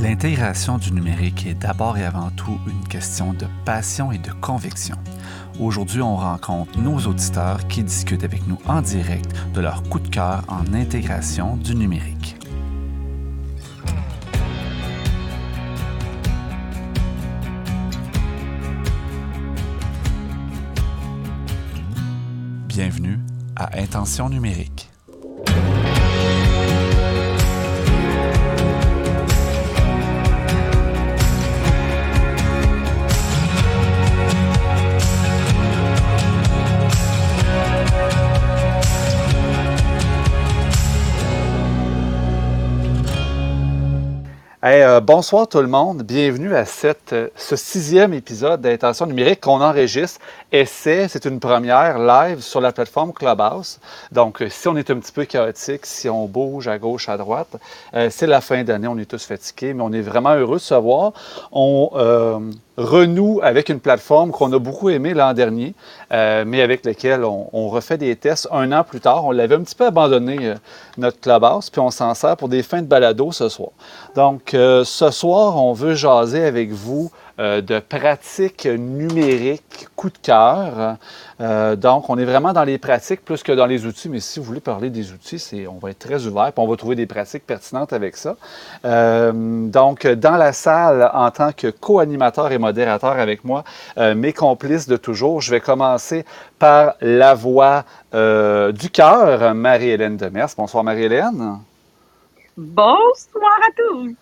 L'intégration du numérique est d'abord et avant tout une question de passion et de conviction. Aujourd'hui, on rencontre nos auditeurs qui discutent avec nous en direct de leur coup de cœur en intégration du numérique. Bienvenue à Intention numérique. Bonsoir tout le monde, bienvenue à euh, ce sixième épisode d'Intention numérique qu'on enregistre. Essai, c'est une première live sur la plateforme Clubhouse. Donc, euh, si on est un petit peu chaotique, si on bouge à gauche, à droite, c'est la fin d'année, on est tous fatigués, mais on est vraiment heureux de se voir. Renoue avec une plateforme qu'on a beaucoup aimée l'an dernier, euh, mais avec laquelle on, refait des tests un an plus tard. On l'avait un petit peu abandonné, euh, notre clubhouse, puis on s'en sert pour des fins de balado ce soir. Donc, euh, ce soir, on veut jaser avec vous euh, de pratiques numériques coup de cœur. Euh, donc, on est vraiment dans les pratiques plus que dans les outils, mais si vous voulez parler des outils, c'est, on va être très ouvert, puis on va trouver des pratiques pertinentes avec ça. Euh, donc, dans la salle, en tant que co-animateur et modérateur avec moi, mes complices de toujours, je vais commencer par la voix du cœur, Marie-Hélène Demers. Bonsoir, Marie-Hélène. Bonsoir à tous.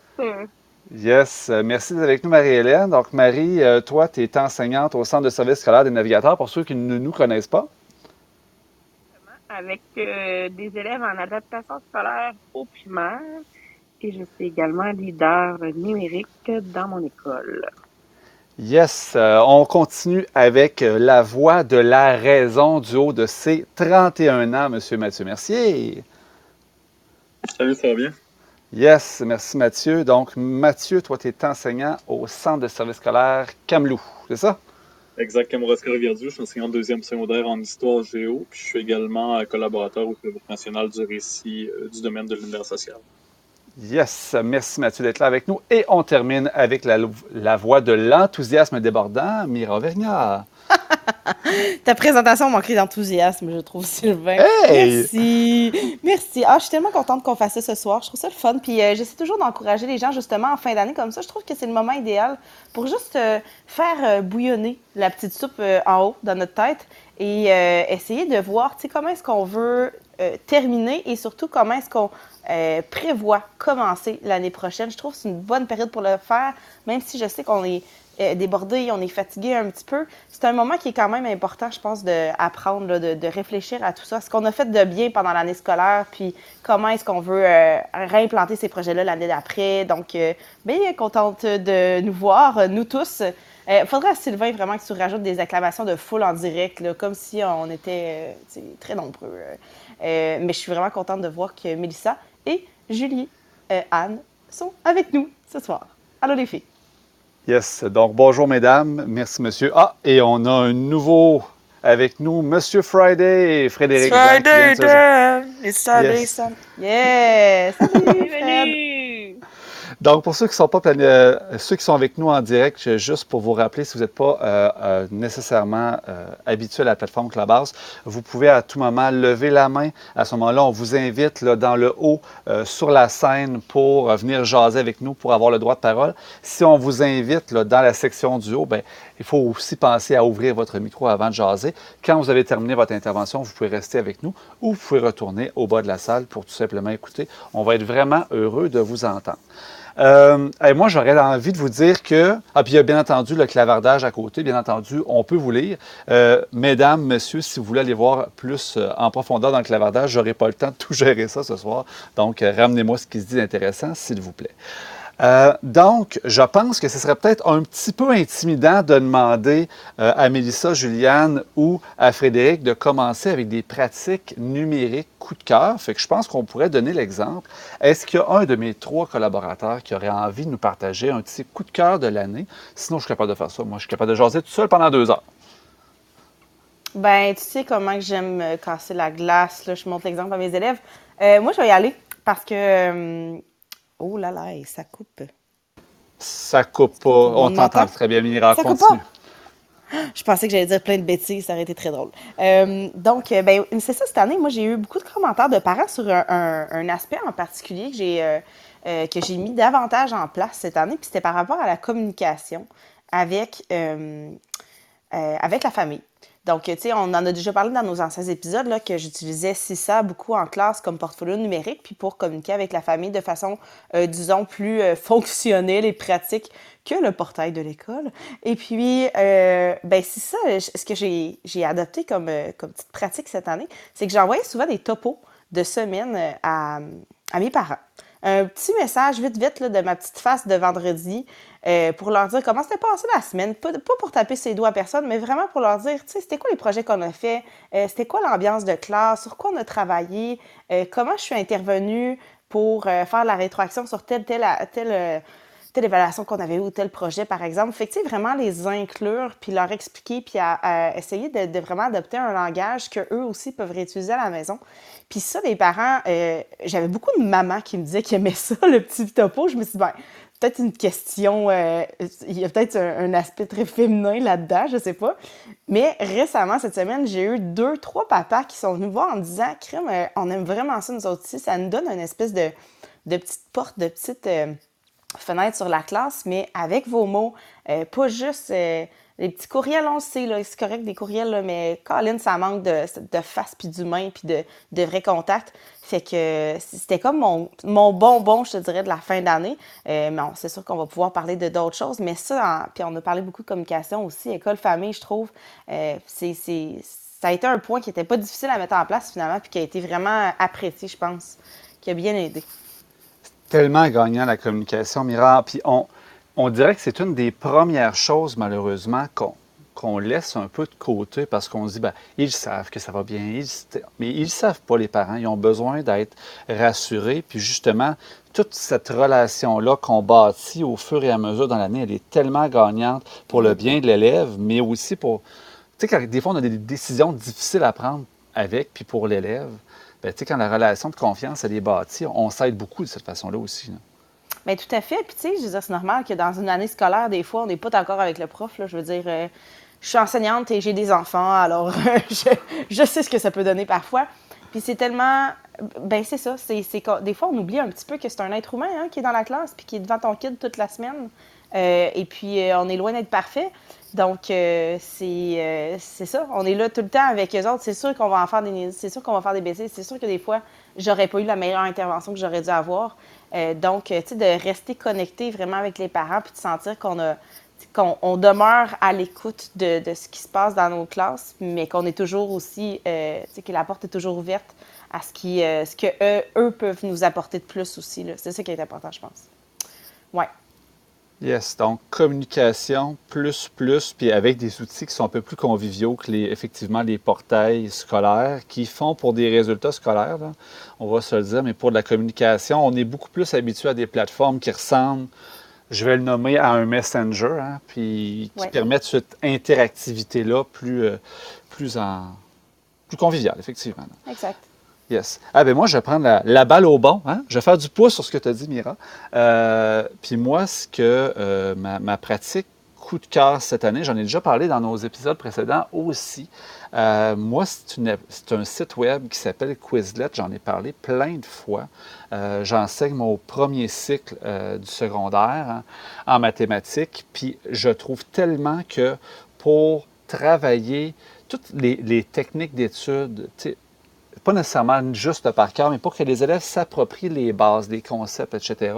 Yes, euh, merci d'être avec nous, Marie-Hélène. Donc, Marie, euh, toi, tu es enseignante au Centre de service scolaire des navigateurs, pour ceux qui ne nous connaissent pas. Avec euh, des élèves en adaptation scolaire au primaire. Et je suis également leader numérique dans mon école. Yes, on continue avec la voix de la raison du haut de ses 31 ans, M. Mathieu Mercier. Salut, ça va bien? Yes, merci Mathieu. Donc, Mathieu, toi, tu es enseignant au Centre de service scolaire Camelou, c'est ça? Exact, Kamouraska Rivière-du. Je suis enseignant de deuxième secondaire en histoire géo, puis je suis également collaborateur au Club national du récit euh, du domaine de l'univers social. Yes, merci Mathieu d'être là avec nous. Et on termine avec la, la voix de l'enthousiasme débordant, Mira Vergnard. Ta présentation manquait d'enthousiasme, je trouve, Sylvain. Merci. Merci. Ah, je suis tellement contente qu'on fasse ça ce soir. Je trouve ça le fun. Puis euh, j'essaie toujours d'encourager les gens, justement, en fin d'année comme ça. Je trouve que c'est le moment idéal pour juste euh, faire euh, bouillonner la petite soupe en haut dans notre tête et essayer de voir comment est-ce qu'on veut terminer et surtout comment est-ce qu'on prévoit commencer l'année prochaine. Je trouve que c'est une bonne période pour le faire, même si je sais qu'on est euh, débordé, on est fatigué un petit peu. C'est un moment qui est quand même important, je pense, d'apprendre, de, de, réfléchir à tout ça. Ce qu'on a fait de bien pendant l'année scolaire, puis comment est-ce qu'on veut euh, réimplanter ces projets-là l'année d'après. Donc, euh, bien contente de nous voir, nous tous. Il faudrait à Sylvain vraiment que tu rajoutes des acclamations de foule en direct, comme si on était très nombreux. mais je suis vraiment contente de voir que Mélissa et Julie, Anne sont avec nous ce soir. Allô les filles! Yes. Donc, bonjour, mesdames. Merci, monsieur. Ah, et on a un nouveau avec nous, Monsieur Friday, Frédéric. Friday, It's Saturday, yes. Yes! Salut, donc, pour ceux qui sont pas euh, ceux qui sont avec nous en direct, juste pour vous rappeler, si vous n'êtes pas euh, euh, nécessairement habitué à la plateforme Clubhouse, vous pouvez à tout moment lever la main. À ce moment-là, on vous invite là, dans le haut sur la scène pour venir jaser avec nous, pour avoir le droit de parole. Si on vous invite là, dans la section du haut, ben, il faut aussi penser à ouvrir votre micro avant de jaser. Quand vous avez terminé votre intervention, vous pouvez rester avec nous ou vous pouvez retourner au bas de la salle pour tout simplement écouter. On va être vraiment heureux de vous entendre. Euh, moi, j'aurais envie de vous dire que, ah, puis il y a bien entendu le clavardage à côté, bien entendu, on peut vous lire. Euh, mesdames, messieurs, si vous voulez aller voir plus euh, en profondeur dans le clavardage, j'aurai pas le temps de tout gérer ça ce soir. Donc, ramenez-moi ce qui se dit d'intéressant, s'il vous plaît. Euh, donc, je pense que ce serait peut-être un petit peu intimidant de demander euh, à Mélissa, Juliane ou à Frédéric de commencer avec des pratiques numériques coup de cœur. Fait que je pense qu'on pourrait donner l'exemple. Est-ce qu'il y a un de mes trois collaborateurs qui aurait envie de nous partager un petit coup de cœur de l'année? Sinon, je suis capable de faire ça. Moi, je suis capable de jaser tout seul pendant deux heures. Ben, tu sais comment j'aime euh, casser la glace. Là. Je montre l'exemple à mes élèves. moi, je vais y aller parce que Oh là là, ça coupe. Ça coupe pas. On, t'entend très bien, Mira. Ça continue. Coupe pas? Je pensais que j'allais dire plein de bêtises, ça aurait été très drôle. Euh, donc, euh, ben, c'est ça, cette année, moi, j'ai eu beaucoup de commentaires de parents sur un, aspect en particulier que j'ai euh, que j'ai mis davantage en place cette année, puis c'était par rapport à la communication avec, avec la famille. Donc, tu sais, on en a déjà parlé dans nos anciens épisodes, là, que j'utilisais ça beaucoup en classe comme portfolio numérique, puis pour communiquer avec la famille de façon, euh, disons, plus euh, fonctionnelle et pratique que le portail de l'école. Et puis, euh, ben ce que j'ai adopté comme, comme petite pratique cette année, c'est que j'envoyais souvent des topos de semaine à, à mes parents un petit message vite, vite là, de ma petite face de vendredi euh, pour leur dire comment s'était passé la semaine. Pas, pour taper ses doigts à personne, mais vraiment pour leur dire, tu sais, c'était quoi les projets qu'on a fait, euh, c'était quoi l'ambiance de classe, sur quoi on a travaillé, euh, comment je suis intervenue pour faire la rétroaction sur tel, tel, tel telle évaluation qu'on avait ou tel projet, par exemple? Fait que, vraiment les inclure, puis leur expliquer, puis à, essayer de, vraiment adopter un langage qu'eux aussi peuvent réutiliser à la maison. Puis ça, les parents, euh, j'avais beaucoup de mamans qui me disaient qu'ils aimaient ça, le petit topo. Je me suis dit, ben, peut-être une question, euh, il y a peut-être un, aspect très féminin là-dedans, je sais pas. Mais récemment, cette semaine, j'ai eu deux, trois papas qui sont venus voir en me disant, crème, euh, on aime vraiment ça, nous autres aussi. Ça nous donne une espèce de, de petite porte, de petite fenêtre sur la classe, mais avec vos mots, euh, pas juste euh, les petits courriels, on sait, c'est correct des courriels, mais Colin, ça manque de, de face puis d'humain puis de, de vrai contact. Fait que c'était comme mon, mon, bonbon, je te dirais, de la fin d'année. Euh, mais c'est sûr qu'on va pouvoir parler de d'autres choses, mais ça, puis on a parlé beaucoup de communication aussi, école-famille, je trouve, c'est, ça a été un point qui n'était pas difficile à mettre en place finalement, puis qui a été vraiment apprécié, je pense, qui a bien aidé tellement gagnant la communication, Mira. Puis on, on dirait que c'est une des premières choses, malheureusement, qu'on laisse un peu de côté parce qu'on se dit, ben, ils savent que ça va bien, mais ils ne savent pas, les parents. Ils ont besoin d'être rassurés. Puis justement, toute cette relation-là qu'on bâtit au fur et à mesure dans l'année, elle est tellement gagnante pour le bien de l'élève, mais aussi pour. Tu sais, des fois, on a des décisions difficiles à prendre avec, puis pour l'élève. Ben, quand la relation de confiance, elle est bâtie, on s'aide beaucoup de cette façon-là aussi. Bien, tout à fait. Puis, tu sais, je veux dire, c'est normal que dans une année scolaire, des fois, on n'est pas d'accord avec le prof. Je veux dire, euh, je suis enseignante et j'ai des enfants, alors je, sais ce que ça peut donner parfois. Puis, c'est tellement. Ben, c'est ça. Des fois, on oublie un petit peu que c'est un être humain hein, qui est dans la classe puis qui est devant ton kid toute la semaine. Euh, et puis, euh, on est loin d'être parfait. Donc, c'est ça. On est là tout le temps avec eux autres. C'est sûr qu'on va en faire des c'est sûr qu'on va faire des bêtises. C'est sûr que des fois, j'aurais pas eu la meilleure intervention que j'aurais dû avoir. Donc, tu sais, de rester connecté vraiment avec les parents puis de sentir qu'on a qu'on demeure à l'écoute de, de, ce qui se passe dans nos classes, mais qu'on est toujours aussi, tu sais, que la porte est toujours ouverte à ce, qui, ce que eux, eux, peuvent nous apporter de plus aussi. C'est ça qui est important, je pense. Ouais. Yes, donc communication plus plus, puis avec des outils qui sont un peu plus conviviaux que les, effectivement les portails scolaires qui font pour des résultats scolaires, on va se le dire, mais pour de la communication, on est beaucoup plus habitué à des plateformes qui ressemblent, je vais le nommer, à un messenger, hein, puis qui permettent cette interactivité-là plus, euh, plus, en, plus conviviale, effectivement. Exact. Yes. Ah ben moi, je vais prendre la, balle au bon. Hein? Je vais faire du pouce sur ce que tu as dit, Mira. Euh, puis moi, ce que euh, ma, pratique coup de cœur cette année, j'en ai déjà parlé dans nos épisodes précédents aussi. Euh, moi, c'est un site web qui s'appelle Quizlet. J'en ai parlé plein de fois. J'enseigne mon premier cycle du secondaire hein, en mathématiques. Puis je trouve tellement que pour travailler toutes les, les techniques d'études, pas nécessairement juste par cœur, mais pour que les élèves s'approprient les bases, les concepts, etc.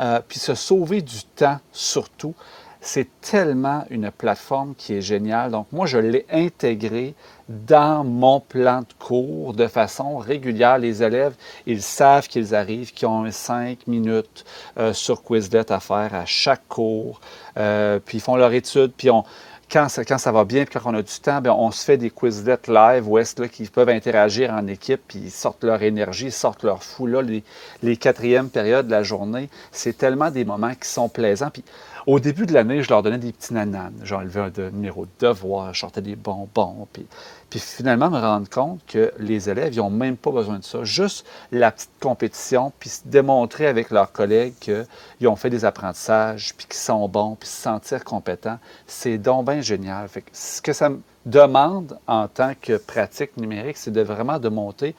Euh, puis se sauver du temps surtout. C'est tellement une plateforme qui est géniale. Donc, moi, je l'ai intégré dans mon plan de cours de façon régulière. Les élèves, ils savent qu'ils arrivent, qu'ils ont cinq minutes euh, sur Quizlet à faire à chaque cours. Euh, puis ils font leur étude, puis on, quand ça, va bien, puis quand on a du temps, bien, on se fait des quizlets live où est-ce qu'ils peuvent interagir en équipe, puis ils sortent leur énergie, ils sortent leur fou. Là, les, quatrièmes périodes de la journée, c'est tellement des moments qui sont plaisants. Puis au début de l'année, je leur donnais des petits nananes. J'enlevais un de, numéro de devoir, je sortais des bonbons. Puis, Puis finalement, me rendre compte que les élèves, ils n'ont même pas besoin de ça. Juste la petite compétition, puis se démontrer avec leurs collègues qu'ils ont fait des apprentissages, puis qu'ils sont bons, puis se sentir compétents, c'est donc bien génial. Ce que ça me demande en tant que pratique numérique, c'est de vraiment de monter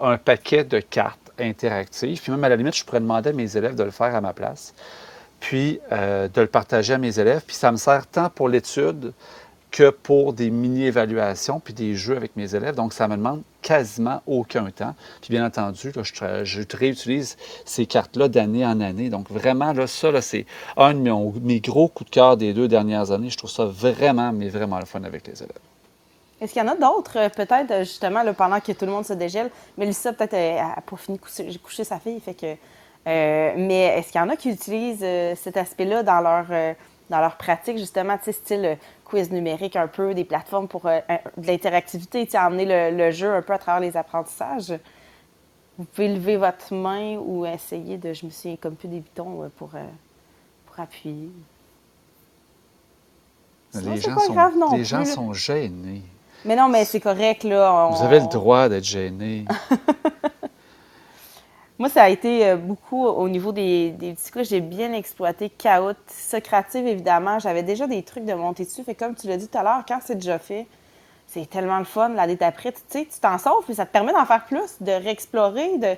un paquet de cartes interactives. Puis même à la limite, je pourrais demander à mes élèves de le faire à ma place, puis euh, de le partager à mes élèves. Puis ça me sert tant pour l'étude que pour des mini-évaluations puis des jeux avec mes élèves. Donc, ça me demande quasiment aucun temps. Puis, bien entendu, je, réutilise ces cartes-là d'année en année. Donc, vraiment, là, ça, c'est un de mes, gros coups de cœur des deux dernières années. Je trouve ça vraiment, mais vraiment le fun avec les élèves. Est-ce qu'il y en a d'autres, euh, peut-être, euh, justement, pendant que tout le monde se dégèle? Mélissa, peut-être, n'a pas fini de coucher, coucher, sa fille, fait que... Euh, mais est-ce qu'il y en a qui utilisent cet aspect-là dans leur, dans leur pratique, justement, style quiz numérique un peu, des plateformes pour euh, de l'interactivité, amener le, le, jeu un peu à travers les apprentissages? Vous pouvez lever votre main ou essayer de, je me suis comme plus des boutons euh, pour, euh, pour appuyer. les gens, sont, les gens sont gênés. Mais non, mais c'est correct, là. Vous avez le droit d'être gêné. Moi, ça a été euh, beaucoup au niveau des, des petits J'ai bien exploité Chaos. Socrative, évidemment. J'avais déjà des trucs de monter dessus. Fait comme tu l'as dit tout à l'heure, quand c'est déjà fait, c'est tellement le fun. L'année d'après, tu sais, tu t'en sors, puis ça te permet d'en faire plus, de réexplorer, de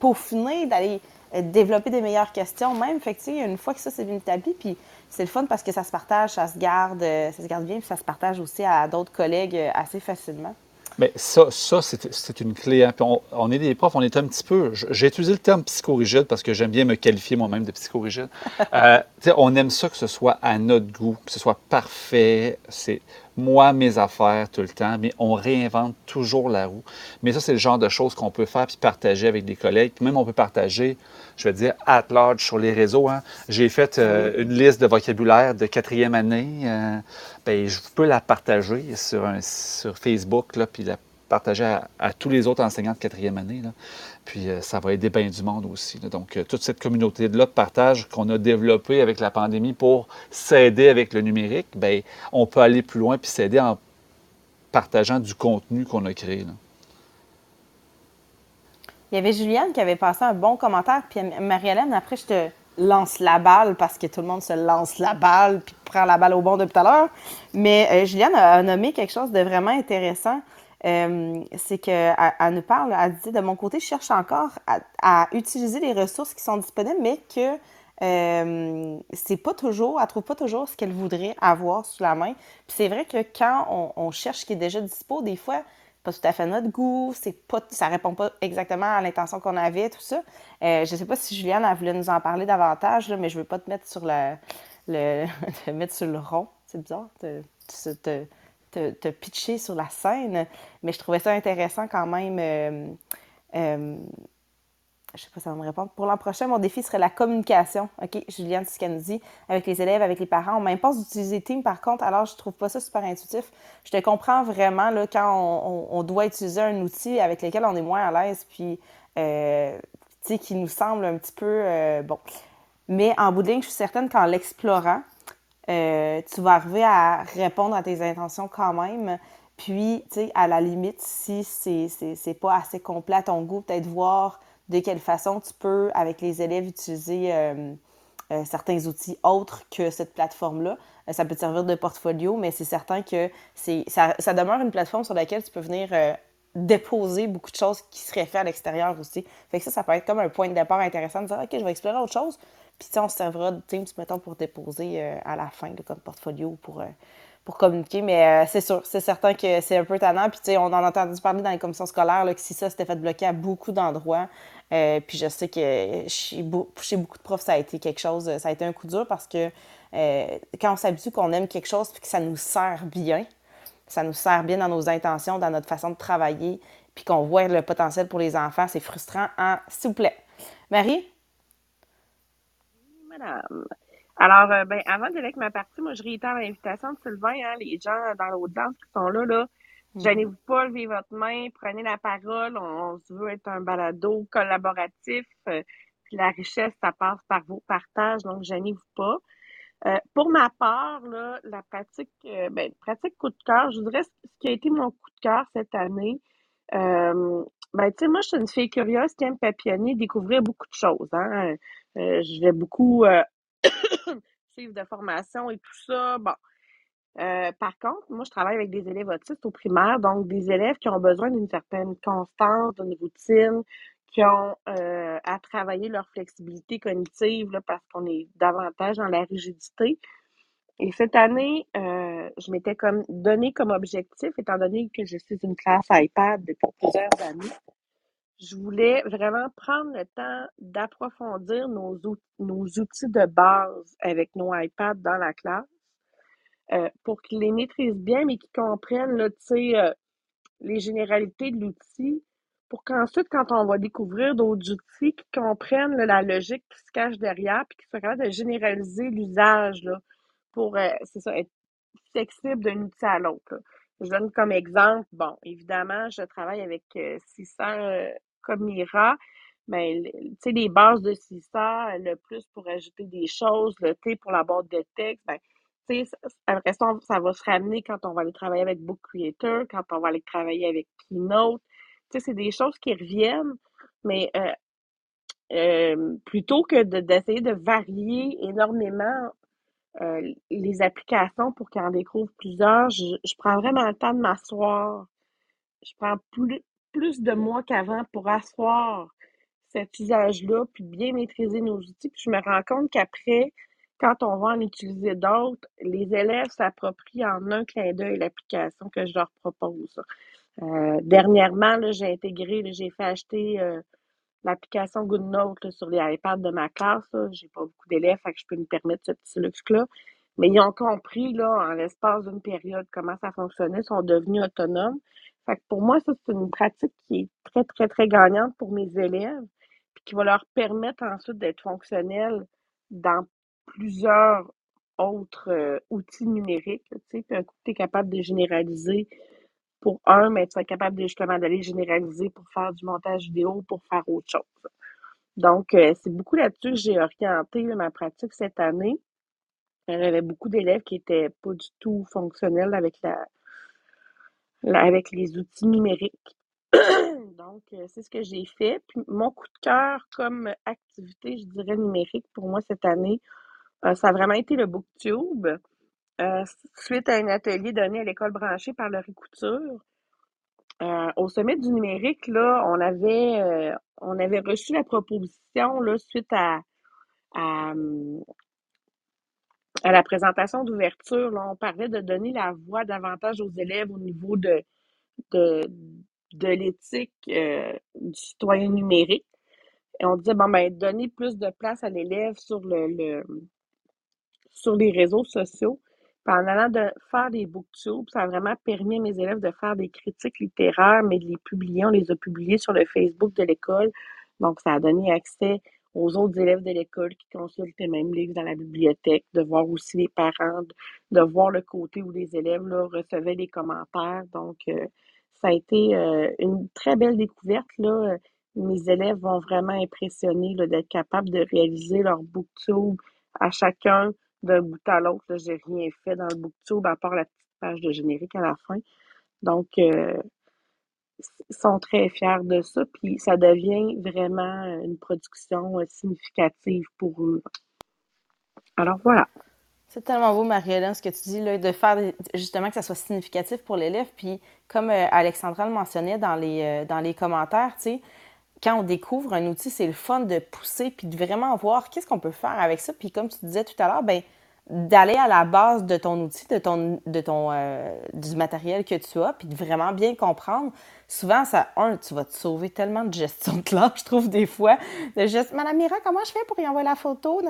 peaufiner, d'aller euh, développer des meilleures questions même. Une fois que ça, c'est bien établi, puis c'est le fun parce que ça se partage, ça se garde, euh, ça se garde bien, puis ça se partage aussi à d'autres collègues assez facilement. Mais ça, ça c'est une clé. Hein. on, est des profs, on est un petit peu. J'ai utilisé le terme psychorigide parce que j'aime bien me qualifier moi-même de psychorigide. euh, on aime ça que ce soit à notre goût, que ce soit parfait. C'est moi, mes affaires tout le temps, mais on réinvente toujours la roue. Mais ça, c'est le genre de choses qu'on peut faire puis partager avec des collègues. Puis même, on peut partager, je veux dire, at large sur les réseaux. Hein. J'ai fait euh, une liste de vocabulaire de quatrième année. Euh, ben, je peux la partager sur, sur Facebook, là, puis la partager à, tous les autres enseignants de quatrième année. Là. Puis euh, ça va aider bien du monde aussi. Donc, euh, toute cette communauté-là de partage qu'on a développée avec la pandémie pour s'aider avec le numérique, bien, on peut aller plus loin puis s'aider en partageant du contenu qu'on a créé. Il y avait Juliane qui avait passé un bon commentaire, puis Marie-Hélène, après, je te lance la balle parce que tout le monde se lance la balle puis prend la balle au bon depuis tout à l'heure. Mais euh, Juliane a nommé quelque chose de vraiment intéressant. Euh, c'est qu'elle elle nous parle, elle dit de mon côté, je cherche encore à, utiliser les ressources qui sont disponibles, mais que euh, c'est pas toujours, elle trouve pas toujours ce qu'elle voudrait avoir sous la main. Puis c'est vrai que quand on, cherche ce qui est déjà dispo, des fois, pas tout à fait notre goût, c'est pas, ça répond pas exactement à l'intention qu'on avait, tout ça. Euh, je sais pas si Juliane a voulu nous en parler davantage, là, mais je veux pas te mettre sur le, le mettre sur le rond, c'est bizarre, pitcher sur la scène, mais je trouvais ça intéressant quand même. Euh, euh, je sais pas si ça va me répondre. Pour l'an prochain, mon défi serait la communication. OK, Juliane, c'est ce qu'elle nous dit. Avec les élèves, avec les parents. On m'impose d'utiliser Team, par contre, alors je trouve pas ça super intuitif. Je te comprends vraiment là, quand on, doit utiliser un outil avec lequel on est moins à l'aise, puis euh, qui nous semble un petit peu euh, bon. Mais en bout de ligne, je suis certaine qu'en l'explorant, euh, tu vas arriver à répondre à tes intentions quand même. Puis, tu sais, à la limite, si c'est pas assez complet à ton goût, peut-être voir de quelle façon tu peux, avec les élèves, utiliser euh, euh, certains outils autres que cette plateforme-là. ça peut te servir de portfolio, mais c'est certain que ça, ça demeure une plateforme sur laquelle tu peux venir déposer beaucoup de choses qui seraient faites à l'extérieur aussi. Fait que ça, ça peut être comme un point de départ intéressant de dire, OK, je vais explorer autre chose. Puis, on se servira de Teams, mettons, pour déposer euh, à la fin, comme portfolio pour, euh, pour communiquer. Mais euh, c'est sûr, c'est certain que c'est un peu tannant. Puis, tu sais, on en a entendu parler dans les commissions scolaires, là, que si ça s'était fait bloquer à beaucoup d'endroits. puis, je sais que chez, beaucoup de profs, ça a été quelque chose, ça a été un coup dur parce que quand on s'habitue qu'on aime quelque chose puis que ça nous sert bien, ça nous sert bien dans nos intentions, dans notre façon de travailler, puis qu'on voit le potentiel pour les enfants, c'est frustrant. Hein? S'il vous plaît. Marie? Madame. Alors, euh, ben, avant d'aller avec ma partie, moi, je réitère l'invitation de Sylvain, hein, les gens dans l'audience qui sont là, là. Mm. Gênez-vous pas, levez votre main, prenez la parole. On, se veut être un balado collaboratif. Euh, puis la richesse, ça passe par vos partages, donc gênez-vous pas. Euh, pour ma part, là, la pratique, euh, ben, pratique coup de cœur, je dirais ce qui a été mon coup de cœur cette année. Ben, tu sais, moi, je suis une fille curieuse qui aime papillonner, découvrir beaucoup de choses. Hein. Je vais beaucoup suivre de formation et tout ça. Bon. par contre, moi, je travaille avec des élèves autistes au primaire, donc des élèves qui ont besoin d'une certaine constance, d'une routine, qui ont euh, à travailler leur flexibilité cognitive parce qu'on est davantage dans la rigidité. Et cette année, euh, je m'étais comme donné comme objectif, étant donné que je suis une classe iPad depuis plusieurs années, je voulais vraiment prendre le temps d'approfondir nos, outils, de base avec nos iPads dans la classe euh, pour qu'ils les maîtrisent bien, mais qu'ils comprennent là, euh, les généralités de l'outil pour qu'ensuite, quand on va découvrir d'autres outils, qu'ils comprennent là, la logique qui se cache derrière puis qu'ils soient capables de généraliser l'usage pour euh, ça, être flexible d'un outil à l'autre. Je donne comme exemple, bon, évidemment, je travaille avec 600 comme Ira. Mais, tu sais, les bases de 600, le plus pour ajouter des choses, le T pour la boîte de texte, ben, tu sais, après ça, ça va se ramener quand on va aller travailler avec Book Creator, quand on va aller travailler avec Keynote. Tu sais, c'est des choses qui reviennent, mais euh, euh, plutôt que d'essayer de, varier énormément euh, les applications pour qu'on découvre plusieurs, je, je, prends vraiment le temps de m'asseoir. Je prends plus, plus de mois qu'avant pour asseoir cet usage-là, puis bien maîtriser nos outils. Puis je me rends compte qu'après, quand on va en utiliser d'autres, les élèves s'approprient en un clin d'œil l'application que je leur propose. Euh, dernièrement, j'ai intégré, j'ai fait acheter euh, l'application GoodNote sur les iPads de ma classe. J'ai pas beaucoup d'élèves, je peux me permettre ce petit luxe-là. Mais ils ont compris, là, en l'espace d'une période, comment ça fonctionnait, sont devenus autonomes. Fait que pour moi, ça, c'est une pratique qui est très, très, très gagnante pour mes élèves, puis qui va leur permettre ensuite d'être fonctionnels dans plusieurs autres euh, outils numériques. Tu sais, puis un coup, tu es capable de généraliser pour un, mais tu vas être capable justement d'aller généraliser pour faire du montage vidéo, pour faire autre chose. Donc, euh, c'est beaucoup là-dessus que j'ai orienté ma pratique cette année. J'avais beaucoup d'élèves qui étaient pas du tout fonctionnels avec la, avec les outils numériques. Donc, euh, c'est ce que j'ai fait. Puis mon coup de cœur comme activité, je dirais numérique pour moi cette année, euh, ça a vraiment été le BookTube. Euh, suite à un atelier donné à l'école branchée par leur Couture. Au sommet du numérique, là, on avait, on avait reçu la proposition là, suite à, à, la présentation d'ouverture. On parlait de donner la voix davantage aux élèves au niveau de, de, de l'éthique du citoyen numérique. Et on disait, bon, ben, donner plus de place à l'élève sur le, sur les réseaux sociaux. En allant de faire des booktubes, ça a vraiment permis à mes élèves de faire des critiques littéraires, mais de les publier. On les a publiés sur le Facebook de l'école. Donc, ça a donné accès aux autres élèves de l'école qui consultent les mêmes livres dans la bibliothèque, de voir aussi les parents, de, voir le côté où les élèves là, recevaient les commentaires. Donc, euh, ça a été euh, une très belle découverte. Là. Mes élèves vont vraiment impressionner d'être capables de réaliser leur booktube à chacun d'un bout à l'autre. J'ai rien fait dans le booktube à part la petite page de générique à la fin. Donc, euh, sont très fiers de ça, puis ça devient vraiment une production euh, significative pour eux. Alors voilà. C'est tellement beau, Marie-Hélène, ce que tu dis, là, de faire justement que ça soit significatif pour l'élève. Puis, comme euh, Alexandra le mentionnait dans les, dans les commentaires, quand on découvre un outil, c'est le fun de pousser puis de vraiment voir qu'est-ce qu'on peut faire avec ça. Puis comme tu disais tout à l'heure, ben d'aller à la base de ton outil, de ton, de ton euh, du matériel que tu as, puis de vraiment bien comprendre. Souvent, ça, un, tu vas te sauver tellement de gestion de classe, je trouve, des fois. De juste, Madame Mira, comment je fais pour y envoyer la photo? Tu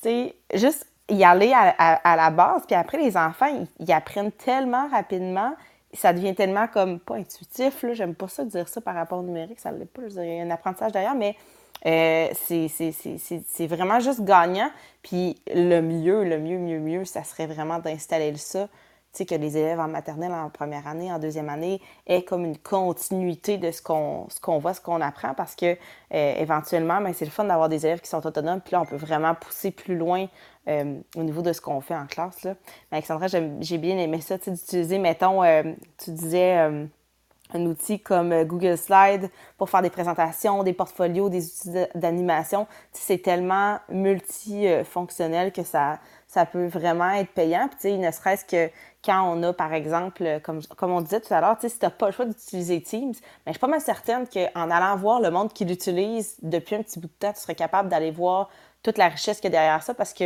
sais, juste y aller à, la base, puis après, les enfants, ils apprennent tellement rapidement ça devient tellement comme pas intuitif, là, j'aime pas ça dire ça par rapport au numérique, ça l'est pas, un apprentissage derrière, mais euh, c'est vraiment juste gagnant. Puis le mieux, le mieux, mieux, mieux, ça serait vraiment d'installer ça sais, que les élèves en maternelle, en première année, en deuxième année, aient comme une continuité de ce qu'on voit, ce qu'on apprend, parce que euh, éventuellement, ben, c'est le fun d'avoir des élèves qui sont autonomes, puis là, on peut vraiment pousser plus loin euh, au niveau de ce qu'on fait en classe. Là. Mais Alexandra, j'ai bien aimé ça, d'utiliser, mettons, tu disais un outil comme Google Slide pour faire des présentations, des portfolios, des outils d'animation. C'est tellement multifonctionnel que ça, ça peut vraiment être payant. Puis, ne serait-ce que quand on a, par exemple, comme, comme on disait tout à l'heure, si tu n'as pas le choix d'utiliser Teams, mais je suis pas mal certaine qu'en allant voir le monde qui l'utilise depuis un petit bout de temps, tu serais capable d'aller voir toute la richesse qu'il y a derrière ça parce que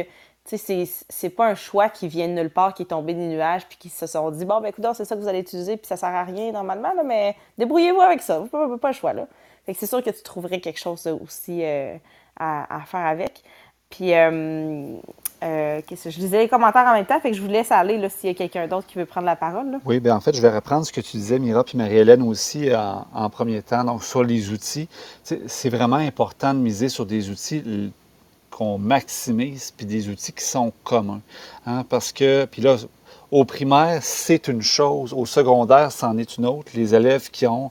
c'est pas un choix qui vient de nulle part, qui est tombé des nuages, puis qui se sont dit, bon, ben écoute, c'est ça que vous allez utiliser, puis ça sert à rien normalement, mais débrouillez-vous avec ça, vous n'avez pas, le choix. Là. Fait que c'est sûr que tu trouverais quelque chose aussi euh, à, faire avec. Puis, euh, euh, je lisais les commentaires en même temps, fait que je vous laisse aller s'il y a quelqu'un d'autre qui veut prendre la parole. Oui, bien en fait, je vais reprendre ce que tu disais, Mira, puis Marie-Hélène aussi en, premier temps, donc sur les outils. C'est vraiment important de miser sur des outils qu'on maximise, puis des outils qui sont communs. Hein, parce que, puis là, au primaire, c'est une chose, au secondaire, c'en est une autre. Les élèves qui ont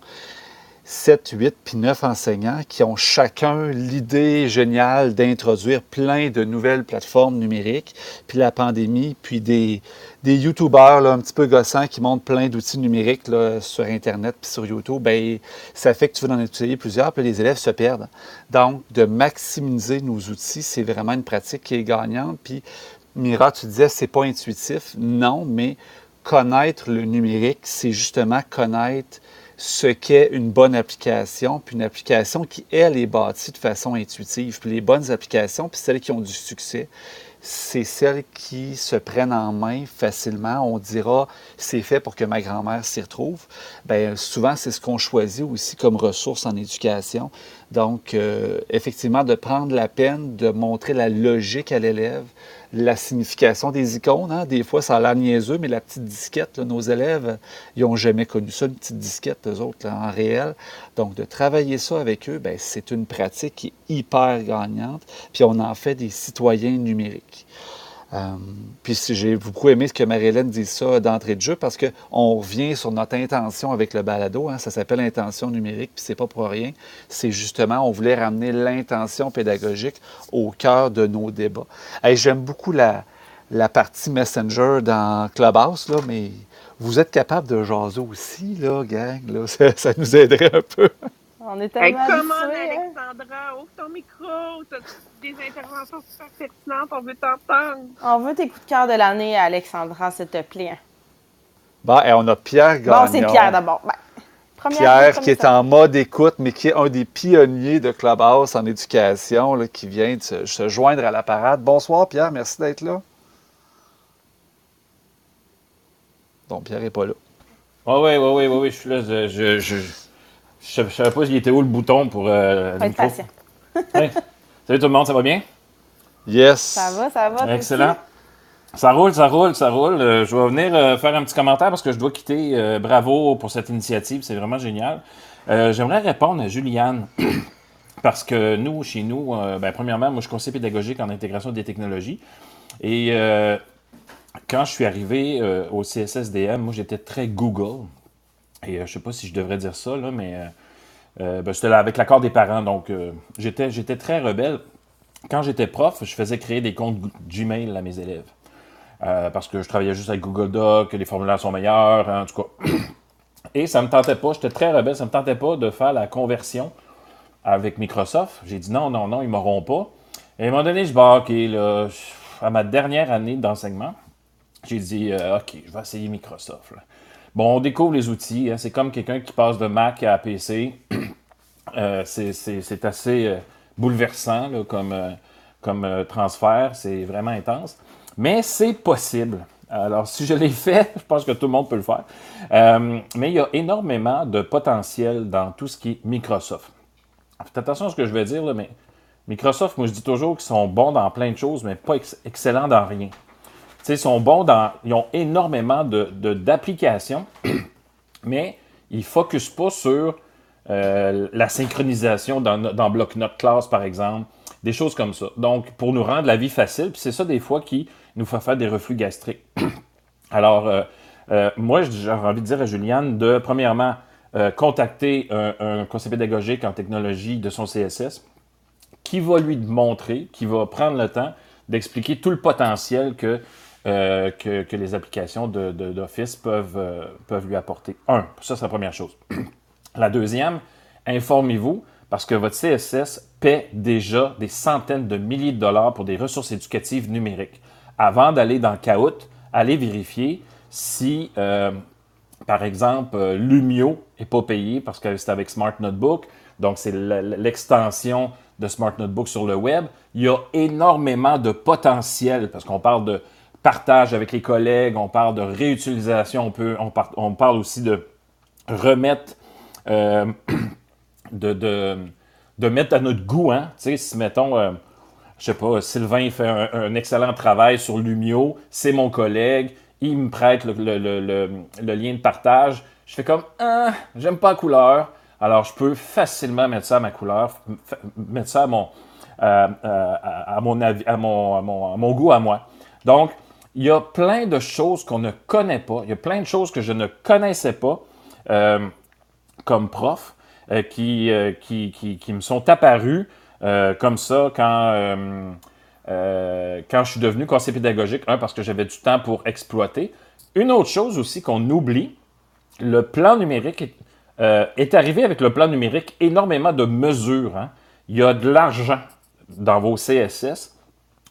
7, 8 puis 9 enseignants qui ont chacun l'idée géniale d'introduire plein de nouvelles plateformes numériques, puis la pandémie, puis des, des YouTubers un petit peu gossants qui montrent plein d'outils numériques là, sur Internet puis sur YouTube, bien, ça fait que tu veux en utiliser plusieurs, puis les élèves se perdent. Donc, de maximiser nos outils, c'est vraiment une pratique qui est gagnante. Puis, Mira, tu disais, c'est pas intuitif. Non, mais connaître le numérique, c'est justement connaître ce qu'est une bonne application, puis une application qui, elle, est bâtie de façon intuitive. Puis les bonnes applications, puis celles qui ont du succès, c'est celles qui se prennent en main facilement. On dira, c'est fait pour que ma grand-mère s'y retrouve. Bien, souvent, c'est ce qu'on choisit aussi comme ressource en éducation. Donc, euh, effectivement, de prendre la peine de montrer la logique à l'élève, la signification des icônes. Hein. Des fois, ça a l'air niaiseux, mais la petite disquette, nos élèves, ils n'ont jamais connu ça, une petite disquette, eux autres, en réel. Donc, de travailler ça avec eux, ben, c'est une pratique qui est hyper gagnante. Puis, on en fait des citoyens numériques. Euh, puis j'ai beaucoup aimé ce que Marie-Hélène dit ça d'entrée de jeu parce qu'on revient sur notre intention avec le balado. Hein, ça s'appelle intention numérique, puis c'est pas pour rien. C'est justement, on voulait ramener l'intention pédagogique au cœur de nos débats. J'aime beaucoup la, partie Messenger dans Clubhouse, là, mais vous êtes capable de jaser aussi, là, gang. Là, ça nous aiderait un peu. On est tellement hey, Comment, hein? Alexandra? Ouvre ton micro. T'as des interventions super pertinentes. On veut t'entendre. On veut tes coups de cœur de l'année, Alexandra, s'il te plaît. Bon, et on a Pierre Gagnon. Bon, c'est Pierre d'abord. Ben, Pierre, qui est en mode écoute, mais qui est un des pionniers de Clubhouse en éducation, là, qui vient de se, joindre à la parade. Bonsoir, Pierre. Merci d'être là. Donc, Pierre n'est pas là. Oui, oui, oui, oui, oui, je suis là. je, je... Je ne savais pas s'il était où le bouton pour euh, micro. Salut tout le monde, ça va bien? Yes. Ça va, ça va. Excellent. Ça roule, ça roule, ça roule. Euh, je vais venir euh, faire un petit commentaire parce que je dois quitter. Euh, bravo pour cette initiative, c'est vraiment génial. J'aimerais répondre à Juliane parce que nous, chez nous, ben, premièrement, moi je suis conseiller pédagogique en intégration des technologies. Et quand je suis arrivé au CSSDM, moi j'étais très Google. Et je ne sais pas si je devrais dire ça, là, mais ben, c'était là avec l'accord des parents. Donc j'étais, j'étais très rebelle quand j'étais prof, je faisais créer des comptes Gmail à mes élèves. Euh, parce que je travaillais juste avec Google Doc, les formulaires sont meilleurs, hein, en tout cas. Et ça ne me tentait pas, j'étais très rebelle, ça ne me tentait pas de faire la conversion avec Microsoft. J'ai dit non, non, non, ils ne m'auront pas. Et à un moment donné, je dis, OK, là, à ma dernière année d'enseignement, j'ai dit, euh, OK, je vais essayer Microsoft. Bon, on découvre les outils. Hein. c'est comme quelqu'un qui passe de Mac à PC. Euh, c'est assez bouleversant comme, euh, euh, transfert. C'est vraiment intense. Mais c'est possible. Alors, si je l'ai fait, je pense que tout le monde peut le faire. Euh, mais il y a énormément de potentiel dans tout ce qui est Microsoft. Faites attention à ce que je vais dire, mais Microsoft, moi, je dis toujours qu'ils sont bons dans plein de choses, mais pas excellents dans rien. Ils sont bons dans. Ils ont énormément d'applications, de, mais ils ne focusent pas sur euh, la synchronisation dans, dans bloc-notes classe, par exemple, des choses comme ça. Donc, pour nous rendre la vie facile, c'est ça des fois qui nous fait faire des reflux gastriques. Alors, euh, moi, j'ai envie de dire à Juliane de, premièrement, contacter un, conseiller pédagogique en technologie de son CSS qui va lui montrer, qui va prendre le temps d'expliquer tout le potentiel que, que, les applications d'Office peuvent, peuvent lui apporter. Un, ça, c'est la première chose. la deuxième, informez-vous parce que votre CSS paie déjà des centaines de milliers de dollars pour des ressources éducatives numériques. Avant d'aller dans Kahoot, allez vérifier si, euh, par exemple, euh, Lumio n'est pas payé parce que c'est avec Smart Notebook. Donc, c'est l'extension de Smart Notebook sur le web. Il y a énormément de potentiel parce qu'on parle de partage avec les collègues, on parle de réutilisation, on, peut, on, parle aussi de remettre euh, de, mettre à notre goût. Hein? Tu sais, si, mettons, euh, je sais pas, Sylvain fait un, excellent travail sur Lumio, c'est mon collègue, il me prête le, lien de partage. Je fais comme, ah, j'aime pas la couleur. Alors, je peux facilement mettre ça à ma couleur, mettre ça à mon, à, mon, à mon goût à moi. Donc, il y a plein de choses qu'on ne connaît pas. Il y a plein de choses que je ne connaissais pas euh, comme prof. Euh, euh, qui, qui, qui, me sont apparus euh, comme ça quand, quand je suis devenu conseiller pédagogique. Un, parce que j'avais du temps pour exploiter. Une autre chose aussi qu'on oublie, le plan numérique est, arrivé avec le plan numérique énormément de mesures. Hein. Il y a de l'argent dans vos CSS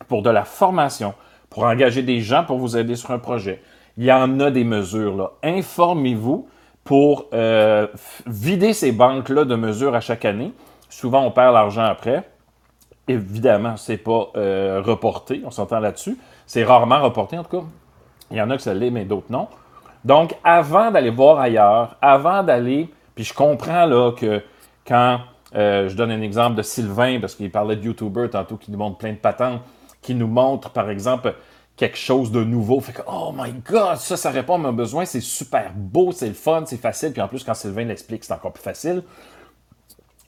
pour de la formation, pour engager des gens pour vous aider sur un projet. Il y en a des mesures. là. Informez-vous pour euh, vider ces banques-là de mesures à chaque année. Souvent, on perd l'argent après. Évidemment, ce n'est pas euh, reporté, on s'entend là-dessus. C'est rarement reporté, en tout cas. Il y en a que ça l'est, mais d'autres non. Donc, avant d'aller voir ailleurs, avant d'aller, puis je comprends là que quand euh, je donne un exemple de Sylvain, parce qu'il parlait de YouTuber tantôt qui nous montre plein de patentes, qui nous montre, par exemple, quelque chose de nouveau. Fait que, oh my God, ça, ça répond à mon besoin. C'est super beau, c'est le fun, c'est facile. Puis en plus, quand Sylvain l'explique, c'est encore plus facile.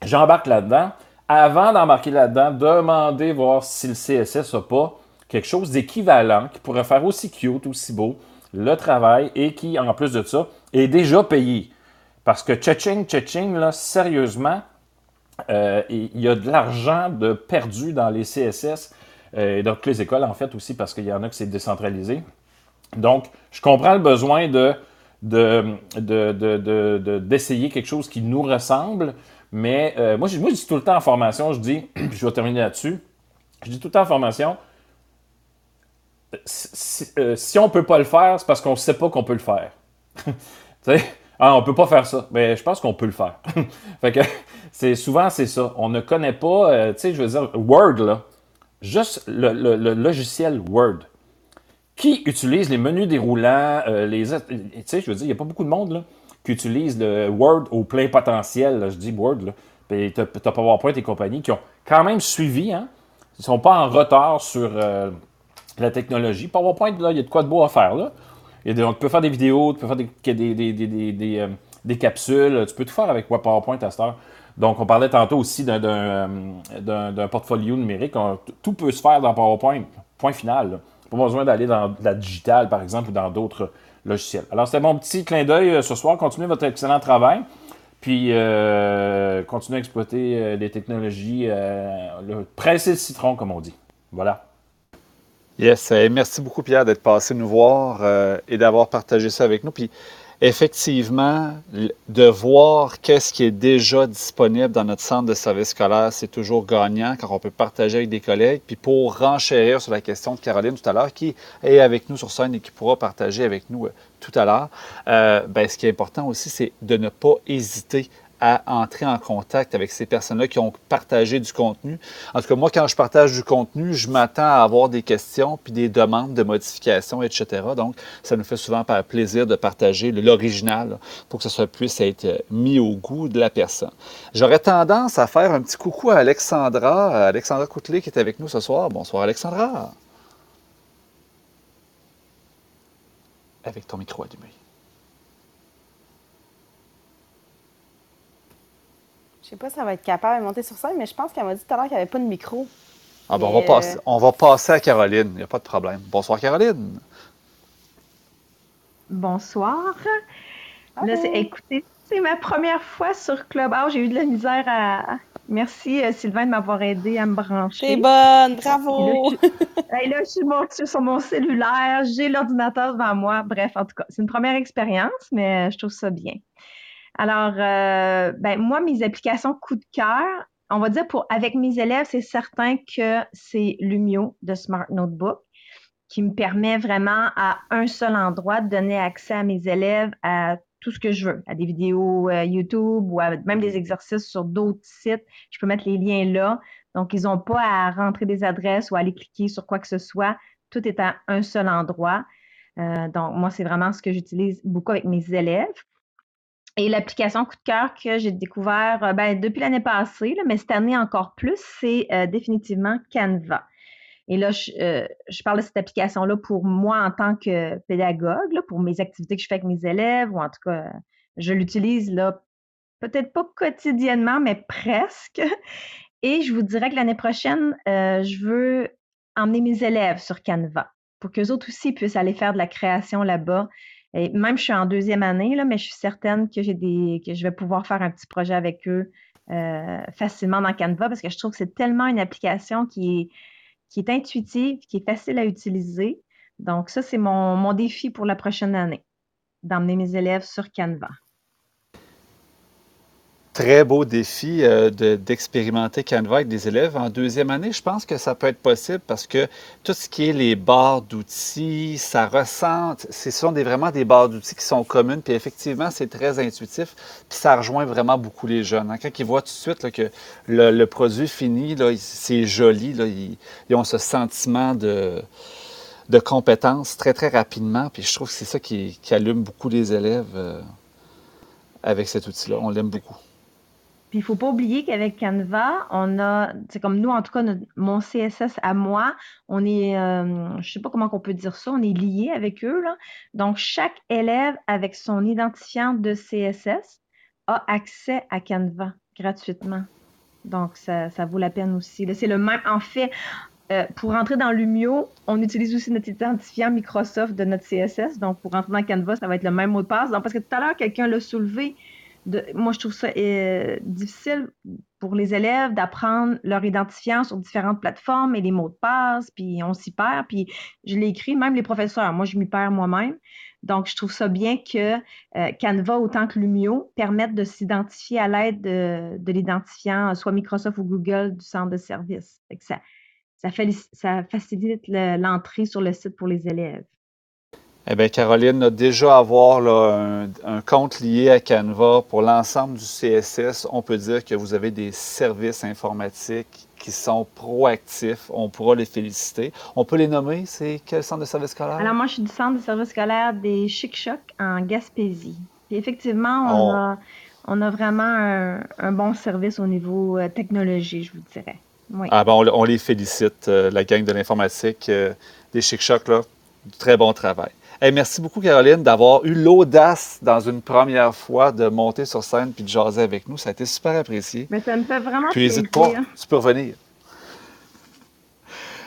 J'embarque là-dedans. Avant d'embarquer là-dedans, demandez voir si le CSS n'a pas quelque chose d'équivalent qui pourrait faire aussi cute, aussi beau le travail et qui, en plus de ça, est déjà payé. Parce que tching, tching, là, sérieusement, euh, il y a de l'argent de perdu dans les CSS et dans toutes les écoles, en fait, aussi, parce qu'il y en a que c'est décentralisé. Donc, je comprends le besoin de, d'essayer quelque chose qui nous ressemble, mais euh, moi, je, dis tout le temps en formation, je dis, je vais terminer là-dessus, je dis tout le temps en formation, si, euh, on ne peut pas le faire, c'est parce qu'on ne sait pas qu'on peut le faire. tu sais, ah, on peut pas faire ça. Mais je pense qu'on peut le faire. fait que souvent c'est ça. On ne connaît pas, tu sais, je veux dire, Word là juste le, logiciel Word. Qui utilise les menus déroulants, euh, les. Tu sais, je veux dire, il n'y a pas beaucoup de monde là, qui utilise le Word au plein potentiel. je dis Word, là. Puis tu as, PowerPoint et compagnie qui ont quand même suivi, hein. Ils ne sont pas en retard sur euh, la technologie. PowerPoint, là, il y a de quoi de beau à faire, là. Tu peux faire des vidéos, tu peux faire des, des, des, euh, des, capsules, tu peux tout faire avec PowerPoint à cette heure. Donc, on parlait tantôt aussi d'un euh, portfolio numérique. tout peut se faire dans PowerPoint, point final. Pas besoin d'aller dans la digitale, par exemple, ou dans d'autres logiciels. Alors, c'était mon petit clin d'œil euh, ce soir. Continuez votre excellent travail. Puis, euh, continuez à exploiter les technologies, le presser citron, comme on dit. Voilà. Yes, merci beaucoup Pierre d'être passé nous voir et d'avoir partagé ça avec nous. Puis effectivement, de voir qu'est-ce qui est déjà disponible dans notre centre de service scolaire, c'est toujours gagnant quand on peut partager avec des collègues. Puis pour renchérir sur la question de Caroline tout à l'heure, qui est avec nous sur scène et qui pourra partager avec nous euh, tout à l'heure, euh, ben, ce qui est important aussi, c'est de ne pas hésiter à entrer en contact avec ces personnes-là qui ont partagé du contenu. En tout cas, moi, quand je partage du contenu, je m'attends à avoir des questions puis des demandes de modifications, etc. Donc, ça nous fait souvent plaisir de partager l'original pour que ça puisse être mis au goût de la personne. J'aurais tendance à faire un petit coucou à Alexandra, Alexandra Coutelet qui est avec nous ce soir. Bonsoir, Alexandra. Avec ton micro allumé. Je sais pas si ça va être capable de monter sur scène, mais je pense qu'elle m'a dit tout à l'heure qu'il n'y avait pas de micro. Ah ben, on, va passer, on va passer à Caroline, il n'y a pas de problème. Bonsoir Caroline. bonsoir. Là, c'est, écoutez, c'est ma première fois sur Clubhouse. J'ai eu de la misère à. Merci euh, Sylvain de m'avoir aidé à me brancher. C'est bonne, bravo! Et là, je, suis sur mon cellulaire, j'ai l'ordinateur devant moi. Bref, en tout cas, c'est une première expérience, mais je trouve ça bien. Alors, euh, ben, moi, mes applications coup de cœur, on va dire pour avec mes élèves, c'est certain que c'est Lumio de Smart Notebook qui me permet vraiment à un seul endroit de donner accès à mes élèves à tout ce que je veux, à des vidéos euh, YouTube ou même des exercices sur d'autres sites. Je peux mettre les liens là. Donc, ils n'ont pas à rentrer des adresses ou à aller cliquer sur quoi que ce soit. Tout est à un seul endroit. Euh, donc, moi, c'est vraiment ce que j'utilise beaucoup avec mes élèves. Et l'application coup de cœur que j'ai découvert euh, ben, depuis l'année passée, mais cette année encore plus, c'est définitivement Canva. Et là, euh, je, parle de cette application-là pour moi en tant que pédagogue, pour mes activités que je fais avec mes élèves, ou en tout cas, je l'utilise là, peut-être pas quotidiennement, mais presque. Et je vous dirais que l'année prochaine, euh, je veux emmener mes élèves sur Canva pour qu'eux autres aussi puissent aller faire de la création là-bas. Et même je suis en deuxième année, là, mais je suis certaine que j'ai des que je vais pouvoir faire un petit projet avec eux euh, facilement dans Canva parce que je trouve que c'est tellement une application qui est qui est intuitive, qui est facile à utiliser. Donc, ça, c'est mon, défi pour la prochaine année, d'emmener mes élèves sur Canva. Très beau défi euh, d'expérimenter Canva avec des élèves. En deuxième année, je pense que ça peut être possible parce que tout ce qui est les barres d'outils, ça ressent, ce sont des, vraiment des barres d'outils qui sont communes, puis effectivement, c'est très intuitif, puis ça rejoint vraiment beaucoup les jeunes. Hein. Quand ils voient tout de suite que le, produit fini, c'est joli, ils, ont ce sentiment de, de compétence très, très rapidement, puis je trouve que c'est ça qui, allume beaucoup les élèves euh, avec cet outil-là. On l'aime beaucoup. Puis il faut pas oublier qu'avec Canva, on a, c'est comme nous, en tout cas, mon CSS à moi, on est, euh, je sais pas comment on peut dire ça, on est lié avec eux. Là. Donc, chaque élève avec son identifiant de CSS a accès à Canva gratuitement. Donc, ça, vaut la peine aussi. C'est le même. En fait, euh, pour rentrer dans Lumio, on utilise aussi notre identifiant Microsoft de notre CSS. Donc, pour rentrer dans Canva, ça va être le même mot de passe. Donc, parce que tout à l'heure, quelqu'un l'a soulevé moi, je trouve ça euh, difficile pour les élèves d'apprendre leur identifiant sur différentes plateformes et les mots de passe, puis on s'y perd. Puis je l'ai écrit, même les professeurs, moi, je m'y perds moi-même. Donc, je trouve ça bien que euh, Canva, autant que Lumio, permettent de s'identifier à l'aide de, l'identifiant, soit Microsoft ou Google, du centre de service. Ça, ça, ça facilite l'entrée sur le site pour les élèves. Eh bien, Caroline a déjà avoir un, compte lié à Canva pour l'ensemble du CSS. On peut dire que vous avez des services informatiques qui sont proactifs. On pourra les féliciter. On peut les nommer. C'est quel centre de service scolaire? Alors, moi, je suis du centre de service scolaire des Chic-Chocs en Gaspésie. effectivement, on, a, vraiment un, bon service au niveau euh, technologie, je vous dirais. Ah ben, on, les félicite, euh, la gang de l'informatique euh, des Chic-Chocs, là. Très bon travail merci beaucoup, Caroline, d'avoir eu l'audace dans une première fois de monter sur scène puis de jaser avec nous. Ça a été super apprécié. Mais ça me fait vraiment Puis n'hésite pas, tu peux revenir.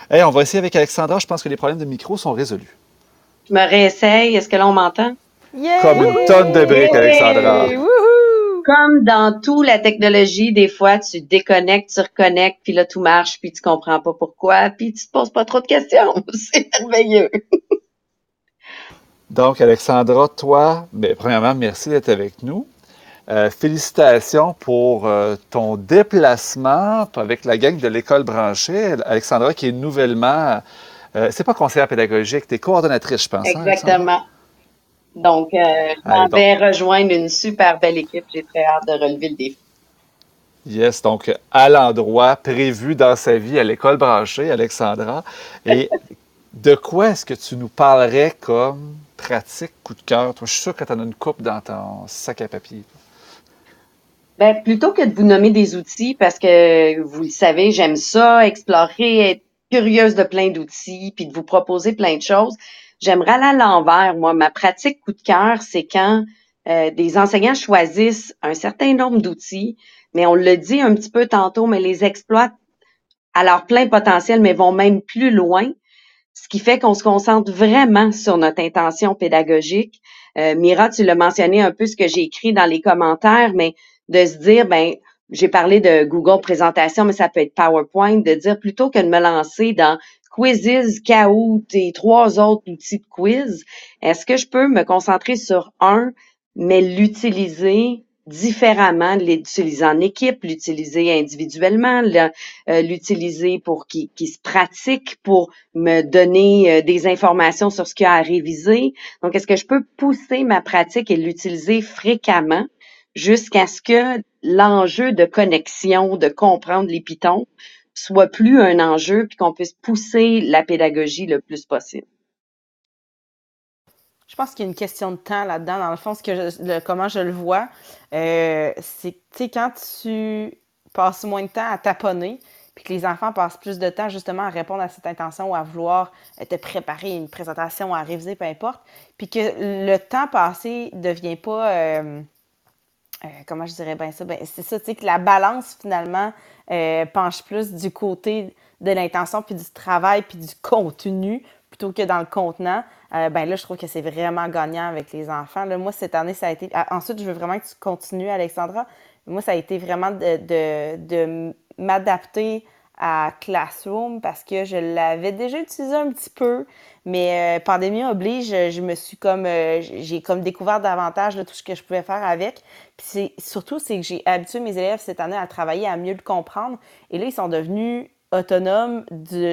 Hey, on va essayer avec Alexandra. Je pense que les problèmes de micro sont résolus. Je me réessaye. Est-ce que là, on m'entend? Comme une tonne de briques, Alexandra. Comme dans tout la technologie, des fois, tu déconnectes, tu reconnectes, puis là, tout marche, puis tu comprends pas pourquoi, puis tu te poses pas trop de questions. C'est merveilleux. Donc, Alexandra, toi, bien, premièrement, merci d'être avec nous. Euh, félicitations pour euh, ton déplacement avec la gang de l'école branchée. Alexandra, qui est nouvellement, euh, c'est pas conseillère pédagogique, tu es coordonnatrice, je pense. Hein, Exactement. donc, je m'en vais rejoindre une super belle équipe. J'ai très hâte de relever le défi. Yes, donc à l'endroit prévu dans sa vie à l'école branchée, Alexandra. Et de quoi est-ce que tu nous parlerais comme pratique, coup de cœur? Toi, je suis sûr que tu en as une coupe dans ton sac à papier. Ben, plutôt que de vous nommer des outils, parce que vous le savez, j'aime ça, explorer, être curieuse de plein d'outils, puis de vous proposer plein de choses. J'aimerais aller à l'envers. Moi, ma pratique coup de cœur, c'est quand euh, des enseignants choisissent un certain nombre d'outils, mais on le dit un petit peu tantôt, mais les exploitent à leur plein potentiel, mais vont même plus loin ce qui fait qu'on se concentre vraiment sur notre intention pédagogique. Euh, Mira, tu l'as mentionné un peu ce que j'ai écrit dans les commentaires, mais de se dire, ben, j'ai parlé de Google Présentation, mais ça peut être PowerPoint, de dire plutôt que de me lancer dans Quizzes, Kahoot et trois autres outils de quiz, est-ce que je peux me concentrer sur un, mais l'utiliser différemment, l'utiliser en équipe, l'utiliser individuellement, euh, l'utiliser pour qu'il se pratique, pour me donner euh, des informations sur ce qu'il y a à réviser. Donc, est-ce que je peux pousser ma pratique et l'utiliser fréquemment jusqu'à ce que l'enjeu de connexion, de comprendre les pitons, soit plus un enjeu, puis qu'on puisse pousser la pédagogie le plus possible? Je pense qu'il y a une question de temps là-dedans. Dans le fond, ce que comment je le vois, euh, c'est que quand tu passes moins de temps à taponner, puis que les enfants passent plus de temps justement à répondre à cette intention ou à vouloir te préparer une présentation, à réviser, peu importe, puis que le temps passé ne devient pas, euh, euh, comment je dirais bien ça, ben, c'est ça, tu sais, que la balance finalement penche plus du côté de l'intention, puis du travail, puis du contenu, que dans le contenant. Euh, ben là, je trouve que c'est vraiment gagnant avec les enfants. Là, moi, cette année, ça a été. Ah, ensuite, je veux vraiment que tu continues, Alexandra. Moi, ça a été vraiment de, de, m'adapter à Classroom parce que je l'avais déjà utilisé un petit peu, mais euh, pandémie oblige, je me suis comme euh, j'ai comme découvert davantage tout ce que je pouvais faire avec. Puis surtout c'est que j'ai habitué mes élèves cette année à travailler à mieux le comprendre et là ils sont devenus autonome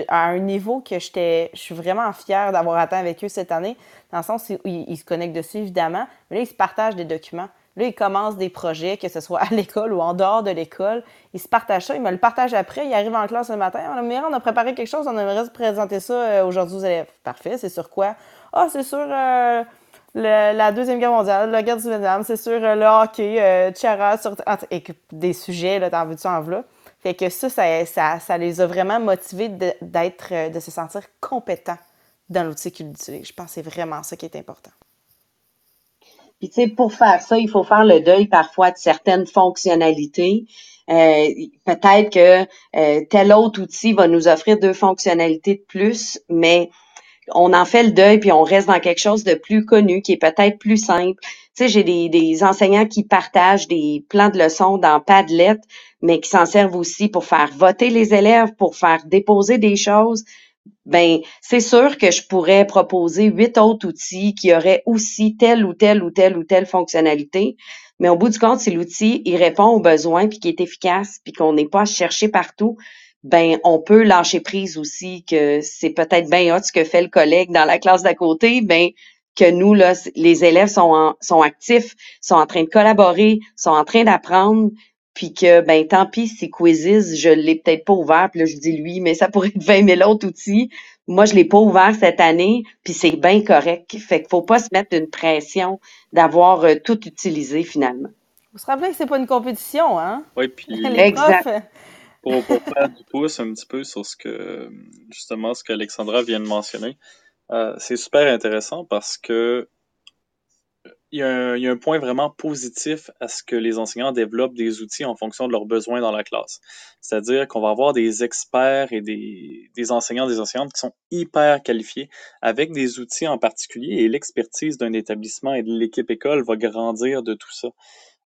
à un niveau que je suis vraiment fière d'avoir atteint avec eux cette année, dans le sens où ils, se connectent dessus, évidemment, mais là, ils se partagent des documents. Là, ils commencent des projets, que ce soit à l'école ou en dehors de l'école. Ils se partagent ça, ils me le partagent après, ils arrivent en classe le matin. on a préparé quelque chose, on aimerait se présenter ça euh, aujourd'hui aux élèves. Parfait, c'est sur quoi? Ah, c'est sur euh, la Deuxième Guerre mondiale, la guerre du Vietnam, c'est sur euh, le hockey, euh, sur... Et des sujets, là, t'en veux-tu en veux fait que ça, ça, ça, les a vraiment motivés d'être, euh, de, se sentir compétents dans l'outil qu'ils utilisent. Je pense que c'est vraiment ça qui est important. Puis, tu sais, pour faire ça, il faut faire le deuil parfois de certaines fonctionnalités. Euh, peut-être que euh, tel autre outil va nous offrir deux fonctionnalités de plus, mais on en fait le deuil puis on reste dans quelque chose de plus connu qui est peut-être plus simple. Sais, j'ai des, des, enseignants qui partagent des plans de leçons dans Padlet, mais qui s'en servent aussi pour faire voter les élèves, pour faire déposer des choses. Ben, c'est sûr que je pourrais proposer huit autres outils qui auraient aussi telle ou telle ou telle ou telle fonctionnalité. Mais au bout du compte, si l'outil il répond aux besoins puis qui est efficace puis qu'on n'est pas à chercher partout, ben on peut lâcher prise aussi que c'est peut-être bien hot ce que fait le collègue dans la classe d'à côté, ben que nous là les élèves sont sont actifs, sont en train de collaborer, sont en train d'apprendre puis que ben tant pis si Quizzes, je l'ai peut-être pas ouvert, puis là je dis lui, mais ça pourrait être 20 000 autres outils. Moi, je l'ai pas ouvert cette année, puis c'est bien correct. Fait qu'il faut pas se mettre une pression d'avoir euh, tout utilisé finalement. Vous se rappelez que c'est pas une compétition, hein? Oui, puis exact pour, faire du pouce un petit peu sur ce que, justement, ce qu'Alexandra vient de mentionner, euh, c'est super intéressant parce que il y, a un, il y, a un, point vraiment positif à ce que les enseignants développent des outils en fonction de leurs besoins dans la classe. C'est-à-dire qu'on va avoir des experts et des, des, enseignants, des enseignantes qui sont hyper qualifiés avec des outils en particulier et l'expertise d'un établissement et de l'équipe école va grandir de tout ça.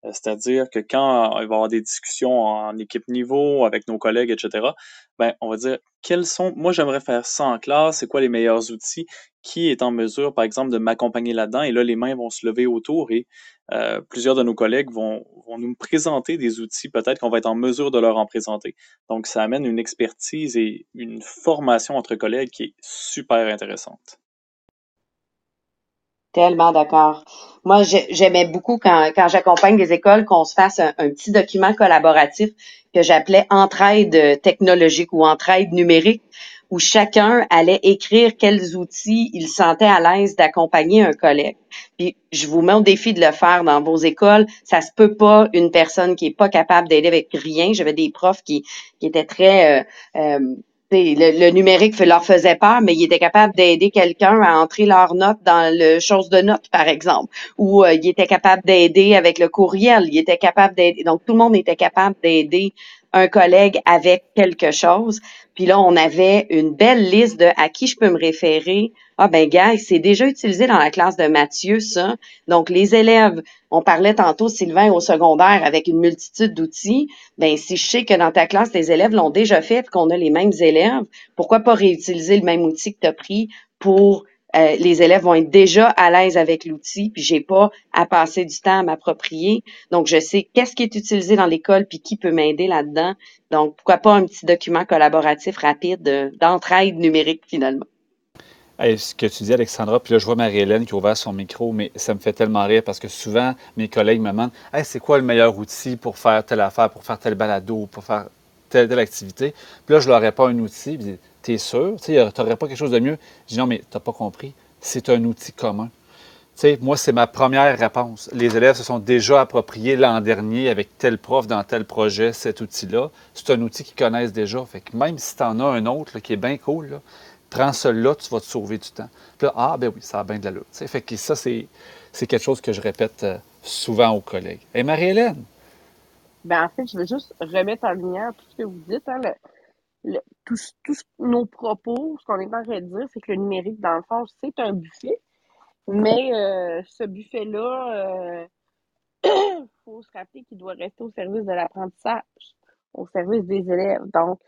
Euh, c'est-à-dire que quand il va y avoir des discussions en équipe niveau avec nos collègues, etc., ben, on va dire quels sont, moi j'aimerais faire ça en classe, c'est quoi les meilleurs outils, qui est en mesure, par exemple, de m'accompagner là-dedans, et là les mains vont se lever autour et euh, plusieurs de nos collègues vont, vont nous présenter des outils, peut-être qu'on va être en mesure de leur en présenter. Donc ça amène une expertise et une formation entre collègues qui est super intéressante. Tellement d'accord. Moi, j'aimais beaucoup quand, quand j'accompagne des écoles qu'on se fasse un, petit document collaboratif que j'appelais entraide technologique ou entraide numérique, où chacun allait écrire quels outils il sentait à l'aise d'accompagner un collègue. Puis je vous mets au défi de le faire dans vos écoles. Ça se peut pas une personne qui est pas capable d'aider avec rien. J'avais des profs qui, qui étaient très euh, euh, le, numérique leur faisait peur, mais ils étaient capables d'aider quelqu'un à entrer leurs notes dans le chose de notes, par exemple. Ou euh, ils étaient capables d'aider avec le courriel. Ils étaient capables d'aider. Donc, tout le monde était capable d'aider un collègue avec quelque chose. Puis là, on avait une belle liste de à qui je peux me référer. Ah ben gars, c'est déjà utilisé dans la classe de Mathieu, ça. Donc, les élèves, on parlait tantôt, Sylvain, au secondaire, avec une multitude d'outils. Ben, si je sais que dans ta classe, les élèves l'ont déjà fait, qu'on a les mêmes élèves, pourquoi pas réutiliser le même outil que tu as pris pour euh, les élèves vont être déjà à l'aise avec l'outil, puis j'ai pas à passer du temps à m'approprier. Donc, je sais qu'est-ce qui est utilisé dans l'école, puis qui peut m'aider là-dedans. Donc, pourquoi pas un petit document collaboratif rapide d'entraide numérique finalement. Ce que tu dis, Alexandra, puis là, je vois Marie-Hélène qui a ouvert son micro, mais ça me fait tellement rire parce que souvent, mes collègues me demandent c'est quoi le meilleur outil pour faire telle affaire, pour faire tel balado, pour faire telle, telle activité. Puis là, je leur réponds un outil, puis T'es sûr? Tu n'aurais pas quelque chose de mieux? Je dis non, mais tu n'as pas compris. C'est un outil commun. moi, c'est ma première réponse. Les élèves se sont déjà appropriés l'an dernier avec tel prof dans tel projet cet outil-là. C'est un outil qu'ils connaissent déjà. Fait que même si tu en as un autre qui est bien cool, prends celui-là, tu vas te sauver du temps. Puis là, ah, ben oui, ça a bien de la lutte. Fait que ça, c'est, quelque chose que je répète euh, souvent aux collègues. Et Marie-Hélène? Ben, en fait, je veux juste remettre en lumière tout ce que vous dites. Hein, tous, nos propos, ce qu'on est en train de dire, c'est que le numérique, dans le fond, c'est un buffet. Mais euh, ce buffet-là, il euh, faut se rappeler qu'il doit rester au service de l'apprentissage, au service des élèves. Donc,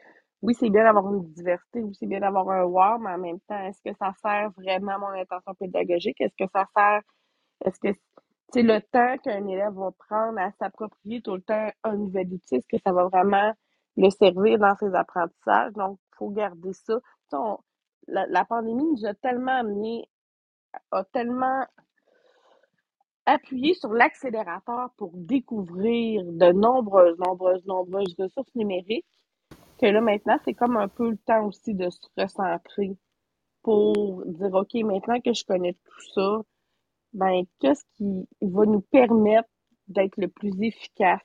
oui, c'est bien d'avoir une diversité, oui, c'est bien d'avoir un WAR, mais en même temps, est-ce que ça sert vraiment mon intention pédagogique? Est-ce que ça sert, est-ce que c'est le temps qu'un élève va prendre à s'approprier tout le temps un nouvel outil? Est-ce que ça va vraiment le servir dans ses apprentissages? Donc, il faut garder ça. la, pandémie nous a tellement amené, a tellement appuyé sur l'accélérateur pour découvrir de nombreuses, nombreuses, nombreuses ressources numériques que là, maintenant, c'est comme un peu le temps aussi de se recentrer pour dire, OK, maintenant que je connais tout ça, ben, qu'est-ce qui va nous permettre d'être le plus efficace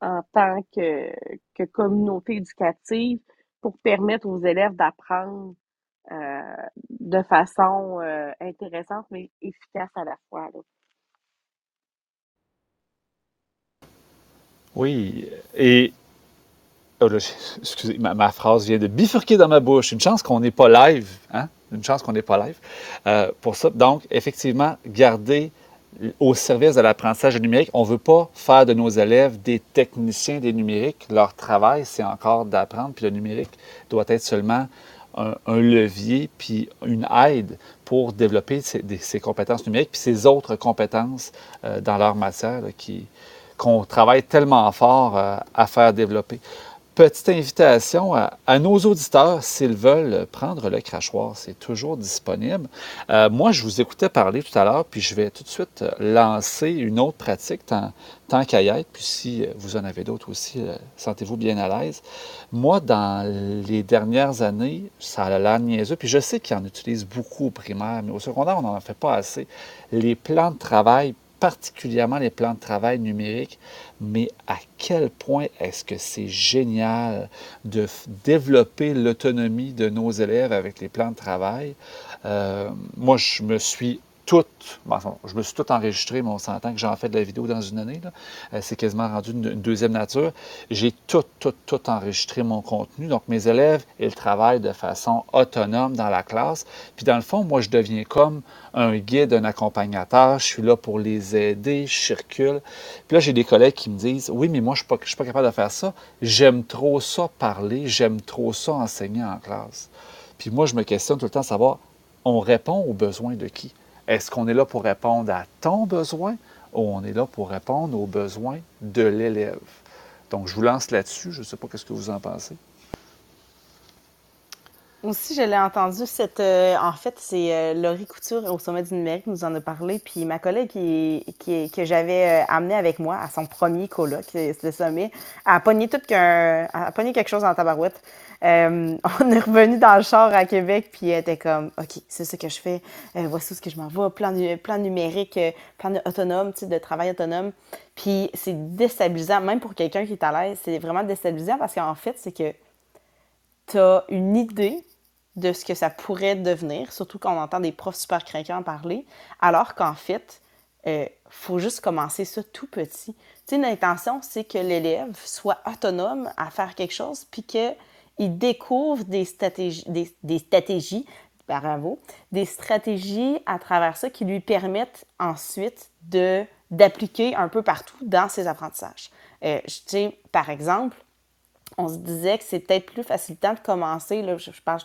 en tant que, que communauté éducative pour permettre aux élèves d'apprendre euh, de façon euh, intéressante mais efficace à la fois. Oui, et oh excusez, ma, ma, phrase vient de bifurquer dans ma bouche. Une chance qu'on n'est pas live, hein? Une chance qu'on n'est pas live. Euh, pour ça, donc, effectivement, garder au service de l'apprentissage numérique. On ne veut pas faire de nos élèves des techniciens des numériques. Leur travail, c'est encore d'apprendre, puis le numérique doit être seulement un, levier, puis une aide pour développer ces, compétences numériques, puis ces autres compétences euh, dans leur matière qu'on travaille tellement fort euh, à faire développer petite invitation à, nos auditeurs, s'ils veulent prendre le crachoir, c'est toujours disponible. Euh, moi, je vous écoutais parler tout à l'heure, puis je vais tout de suite lancer une autre pratique, tant, tant qu'à y être, puis si vous en avez d'autres aussi, euh, sentez-vous bien à l'aise. Moi, dans les dernières années, ça a l'air niaiseux, puis je sais qu'ils en utilisent beaucoup au primaire, mais au secondaire, on n'en fait pas assez. Les plans de travail particulièrement les plans de travail numériques, mais à quel point est-ce que c'est génial de développer l'autonomie de nos élèves avec les plans de travail? Euh, moi, je me suis tout, je me suis tout enregistré, mais on s'entend que j'en fais de la vidéo dans une année. Euh, c'est quasiment rendu une, deuxième nature. J'ai tout, tout, tout enregistré mon contenu. Donc, mes élèves, ils travaillent de façon autonome dans la classe. Puis, dans le fond, moi, je deviens comme un guide, un accompagnateur. Je suis là pour les aider, je circule. Puis là, j'ai des collègues qui me disent Oui, mais moi, je ne suis, pas capable de faire ça. J'aime trop ça parler, j'aime trop ça enseigner en classe. Puis moi, je me questionne tout le temps savoir on répond aux besoins de qui? Est-ce qu'on est là pour répondre à ton besoin ou on est là pour répondre aux besoins de l'élève? Donc, je vous lance là-dessus. Je ne sais pas ce que vous en pensez. Aussi, je l'ai entendu, cette, euh, en fait, c'est euh, Laurie Couture au Sommet du numérique nous en a parlé. Puis ma collègue qui, qui que j'avais euh, amenée avec moi à son premier colloque, le sommet, a pogné, tout qu'un, a pogné quelque chose la tabarouette. on est revenu dans le char à Québec, puis elle était comme, OK, c'est ce que je fais, voici ce que je m'en vais, plan, plan numérique, plan autonome, de travail autonome. Puis c'est déstabilisant, même pour quelqu'un qui est à l'aise, c'est vraiment déstabilisant parce qu'en fait, c'est que tu as une idée de ce que ça pourrait devenir, surtout quand on entend des profs super craquants parler, alors qu'en fait, il euh, faut juste commencer ça tout petit. Tu sais, l'intention, c'est que l'élève soit autonome à faire quelque chose, puis qu'il découvre des stratégies, des, stratégies, bravo, des stratégies à travers ça qui lui permettent ensuite d'appliquer un peu partout dans ses apprentissages. Euh, tu sais, par exemple, on se disait que c'est peut-être plus facilitant de commencer, là, je, pense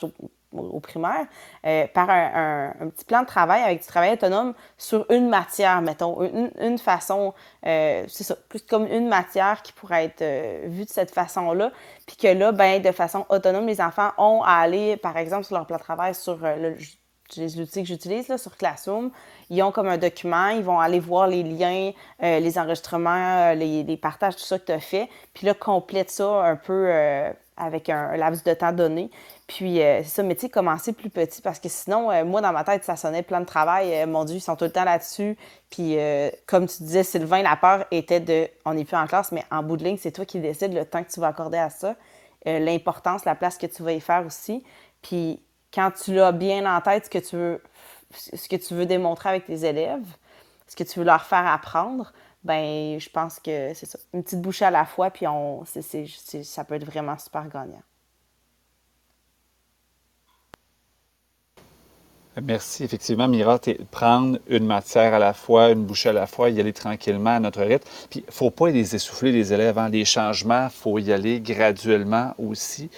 au primaire, euh, par un, petit plan de travail avec du travail autonome sur une matière, mettons, une, façon, euh, c'est ça, plus comme une matière qui pourrait être euh, vue de cette façon-là, puis que là, ben, de façon autonome, les enfants ont à aller, par exemple, sur leur plan de travail, sur le, l'outil que j'utilise là, sur Classroom, ils ont comme un document, ils vont aller voir les liens, les enregistrements, les, les, partages, tout ça que tu as fait, puis là, complète ça un peu avec un, laps de temps donné. Puis, euh, c'est ça, mais tu sais, commencer plus petit parce que sinon, euh, moi, dans ma tête, ça sonnait plein de travail. Euh, mon Dieu, ils sont tout le temps là-dessus. Puis, comme tu disais, Sylvain, la peur était de on n'est plus en classe, mais en bout de ligne, c'est toi qui décides le temps que tu vas accorder à ça, l'importance, la place que tu vas y faire aussi. Puis, quand tu l'as bien en tête, ce que tu veux, ce que tu veux démontrer avec tes élèves, ce que tu veux leur faire apprendre, ben je pense que c'est ça. Une petite bouchée à la fois, puis on, ça peut être vraiment super gagnant. Merci. Effectivement, Mira, prendre une matière à la fois, une bouchée à la fois, y aller tranquillement à notre rythme. Puis, il ne faut pas les essouffler, les élèves. Hein. Les changements, il faut y aller graduellement aussi,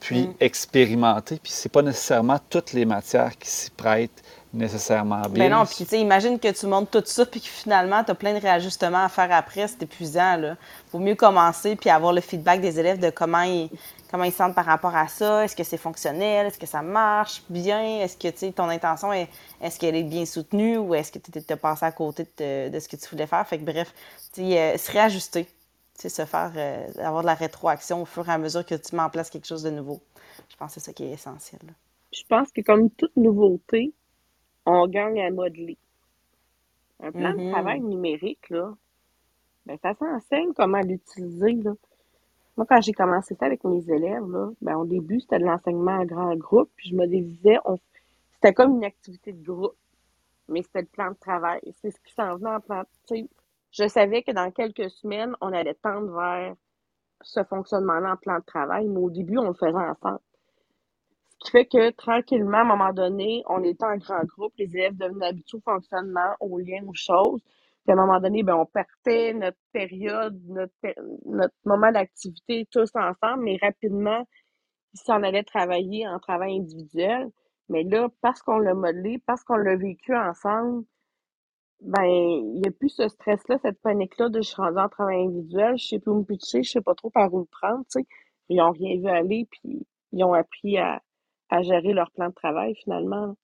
puis mm. expérimenter. Puis, ce n'est pas nécessairement toutes les matières qui s'y prêtent nécessairement bien. Mais ben non, puis tu sais, imagine que tu montes tout ça, puis que finalement, tu as plein de réajustements à faire après, c'est épuisant. Il vaut mieux commencer, puis avoir le feedback des élèves de comment ils, comment ils sentent par rapport à ça. Est-ce que c'est fonctionnel? Est-ce que ça marche bien? Est-ce que tu sais, ton intention, est, est-ce qu'elle est bien soutenue ou est-ce que tu as passé à côté de, ce que tu voulais faire? Fait que bref, tu sais, euh, se réajuster. Tu se faire, euh, avoir de la rétroaction au fur et à mesure que tu mets en place quelque chose de nouveau. Je pense que c'est ça qui est essentiel. Je pense que comme toute nouveauté, on gagne à modeler. Un plan de mm-hmm. travail numérique, là, ben, ça s'enseigne comment l'utiliser. Moi, quand j'ai commencé ça avec mes élèves, là, ben, au début, c'était de l'enseignement en grand groupe, puis je me disais, c'était comme une activité de groupe, mais c'était le plan de travail. C'est ce qui s'en venait en plan. Je savais que dans quelques semaines, on allait tendre vers ce fonctionnement-là en plan de travail, mais au début, on le faisait ensemble. Ce qui fait que tranquillement, à un moment donné, on était en grand groupe, les élèves devenaient habitués au fonctionnement, aux liens, aux choses. Puis à un moment donné, ben, on partait notre période, notre, notre moment d'activité tous ensemble, mais rapidement, ils s'en allaient travailler en travail individuel. Mais là, parce qu'on l'a modelé, parce qu'on l'a vécu ensemble, ben, il n'y a plus ce stress-là, cette panique-là de je suis rendue en travail individuel, je sais plus où me pitcher, je sais pas trop par où le prendre, tu sais. Ils ont rien vu aller, puis ils ont appris à, à gérer leur plan de travail finalement.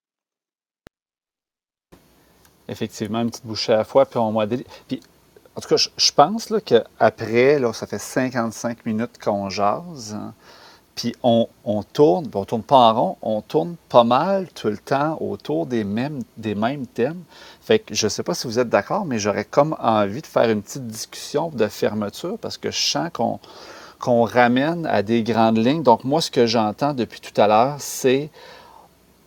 Effectivement, une petite bouchée à la fois, puis on modèle. Puis, en tout cas, je, pense qu'après, ça fait 55 minutes qu'on jase, hein, puis on, tourne, on tourne pas en rond, on tourne pas mal tout le temps autour des mêmes, des thèmes. Fait que je ne sais pas si vous êtes d'accord, mais j'aurais comme envie de faire une petite discussion de fermeture parce que je sens qu'on qu'on ramène à des grandes lignes. Donc, moi, ce que j'entends depuis tout à l'heure, c'est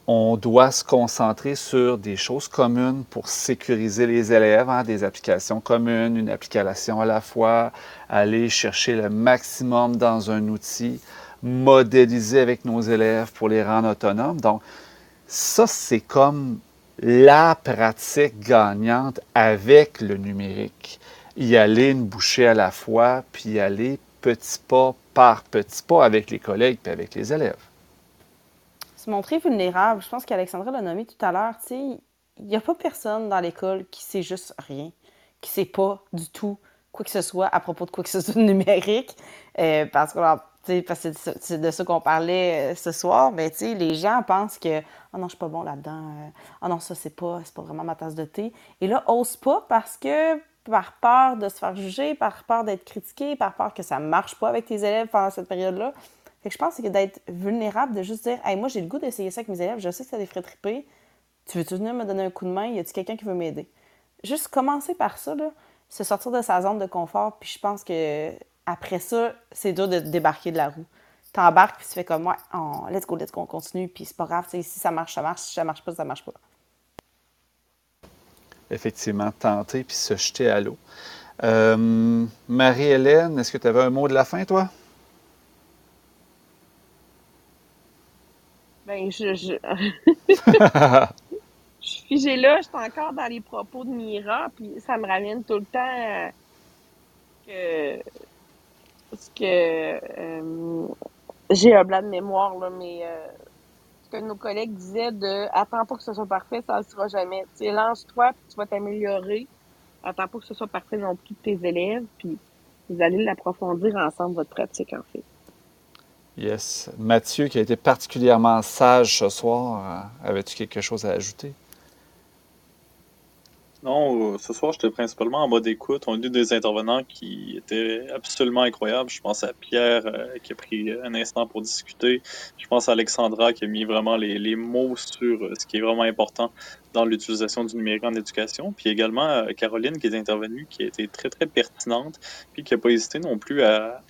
on doit se concentrer sur des choses communes pour sécuriser les élèves, hein, des applications communes, une application à la fois, aller chercher le maximum dans un outil, modéliser avec nos élèves pour les rendre autonomes. Donc, ça, c'est comme la pratique gagnante avec le numérique. Y aller une bouchée à la fois, puis y aller petit pas par petit pas avec les collègues et avec les élèves. Se montrer vulnérable, je pense qu'Alexandra l'a nommé tout à l'heure, il n'y a pas personne dans l'école qui sait juste rien, qui sait pas du tout quoi que ce soit à propos de quoi que ce soit numérique, euh, parce que c'est de ça qu'on parlait euh, ce soir, mais les gens pensent que oh non, je suis pas bon là-dedans, oh non, ça c'est pas, pas vraiment ma tasse de thé. Et là, ose pas parce que par peur de se faire juger, par peur d'être critiqué, par peur que ça marche pas avec tes élèves pendant cette période-là. Fait que je pense que d'être vulnérable, de juste dire Hey, moi j'ai le goût d'essayer ça avec mes élèves, je sais que ça les ferait triper. Tu veux-tu venir me donner un coup de main? Y a-t-il quelqu'un qui veut m'aider? Juste commencer par ça, là, se sortir de sa zone de confort, puis je pense que après ça, c'est dur de débarquer de la roue. T'embarques, puis tu fais comme moi, oh, let's go, let's go, on continue, puis c'est pas grave, si ça marche, ça marche, si ça marche pas, ça marche pas. effectivement tenter puis se jeter à l'eau. Euh, Marie-Hélène, est-ce que tu avais un mot de la fin, toi? Ben, je, je... je suis figée là, je suis encore dans les propos de Mira, puis ça me ramène tout le temps que, ce que euh, j'ai un blanc de mémoire, là, mais euh, ce que nos collègues disaient de attends pas que ce soit parfait, ça ne sera jamais. Tu lance-toi, puis tu vas t'améliorer. Attends pas que ce soit parfait non plus de tes élèves, puis vous allez l'approfondir ensemble, votre pratique, en fait. Yes. Mathieu, qui a été particulièrement sage ce soir, euh, avais-tu quelque chose à ajouter? Non, euh, ce soir, j'étais principalement en mode écoute. On a eu des intervenants qui étaient absolument incroyables. Je pense à Pierre euh, qui a pris un instant pour discuter. Je pense à Alexandra qui a mis vraiment les, mots sur euh, ce qui est vraiment important dans l'utilisation du numérique en éducation. Puis également Caroline qui est intervenue, qui a été très, très pertinente, puis qui n'a pas hésité non plus à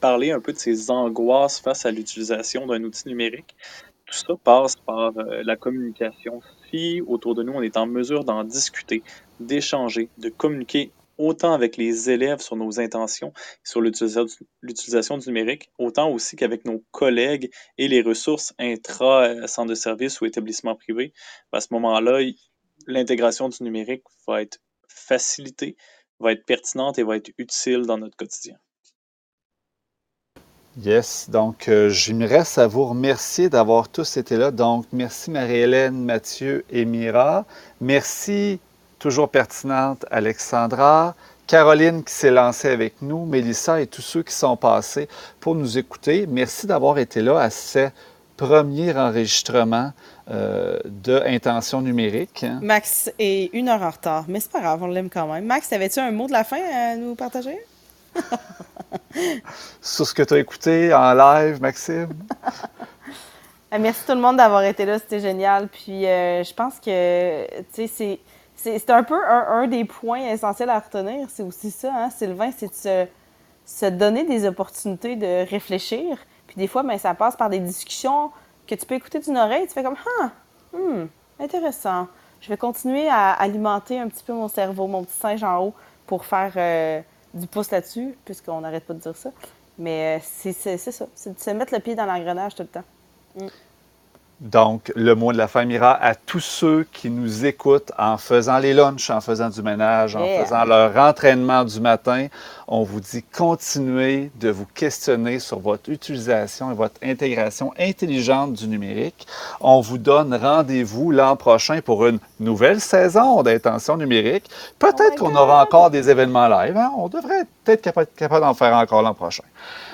parler un peu de ses angoisses face à l'utilisation d'un outil numérique tout ça passe par la communication si autour de nous, on est en mesure d'en discuter, d'échanger, de communiquer autant avec les élèves sur nos intentions, sur l'utilisation du numérique, autant aussi qu'avec nos collègues et les ressources intra-centre de service ou établissement privé, à ce moment-là, l'intégration du numérique va être facilitée, va être pertinente et va être utile dans notre quotidien. Yes, donc euh, je me reste à vous remercier d'avoir tous été là. Donc, merci Marie-Hélène, Mathieu et Mira. Merci, toujours pertinente, Alexandra. Caroline qui s'est lancée avec nous, Mélissa et tous ceux qui sont passés pour nous écouter. Merci d'avoir été là à ce premier enregistrement euh, de Intention numérique. Max est une heure en retard, mais c'est pas grave, on l'aime quand même. Max, avais-tu un mot de la fin à nous partager? Sur ce que tu as écouté en live, Maxime? Euh, merci tout le monde d'avoir été là, c'était génial. Puis euh, je pense que c'est, c'est, un peu un, des points essentiels à retenir. C'est aussi ça, hein, Sylvain, c'est de se, donner des opportunités de réfléchir. Puis des fois, ben, ça passe par des discussions que tu peux écouter d'une oreille. Tu fais comme Ah, hmm, intéressant. Je vais continuer à alimenter un petit peu mon cerveau, mon petit singe en haut, pour faire. Euh, du pouce là-dessus, puisqu'on n'arrête pas de dire ça. Mais euh, c'est ça, c'est de se mettre le pied dans l'engrenage tout le temps. Mm. Donc, le mot de la fin ira à tous ceux qui nous écoutent en faisant les lunchs, en faisant du ménage, en faisant leur entraînement du matin. On vous dit continuez de vous questionner sur votre utilisation et votre intégration intelligente du numérique. On vous donne rendez-vous l'an prochain pour une nouvelle saison d'intention numérique. Peut-être oh qu'on aura encore des événements live. Hein? On devrait être capable, capable d'en faire encore l'an prochain.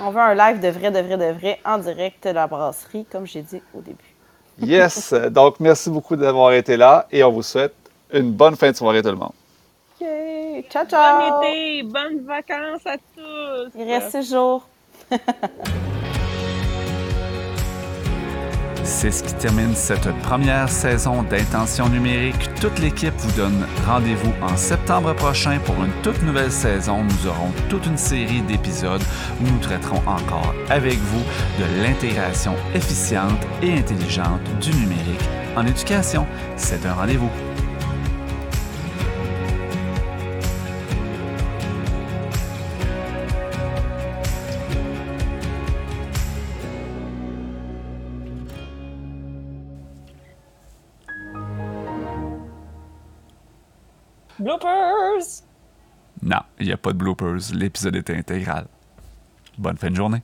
On veut un live de vrai, de vrai, de vrai en direct de la brasserie, comme j'ai dit au début. Yes. Donc, merci beaucoup d'avoir été là et on vous souhaite une bonne fin de soirée, tout le monde. OK. Ciao, ciao. Bon été, bonnes vacances à tous. Il reste six jours. C'est ce qui termine cette première saison d'Intention numérique. Toute l'équipe vous donne rendez-vous en septembre prochain pour une toute nouvelle saison. Nous aurons toute une série d'épisodes où nous traiterons encore avec vous de l'intégration efficiente et intelligente du numérique en éducation. C'est un rendez-vous. Bloopers! Non, il n'y a pas de bloopers. L'épisode était intégral. Bonne fin de journée.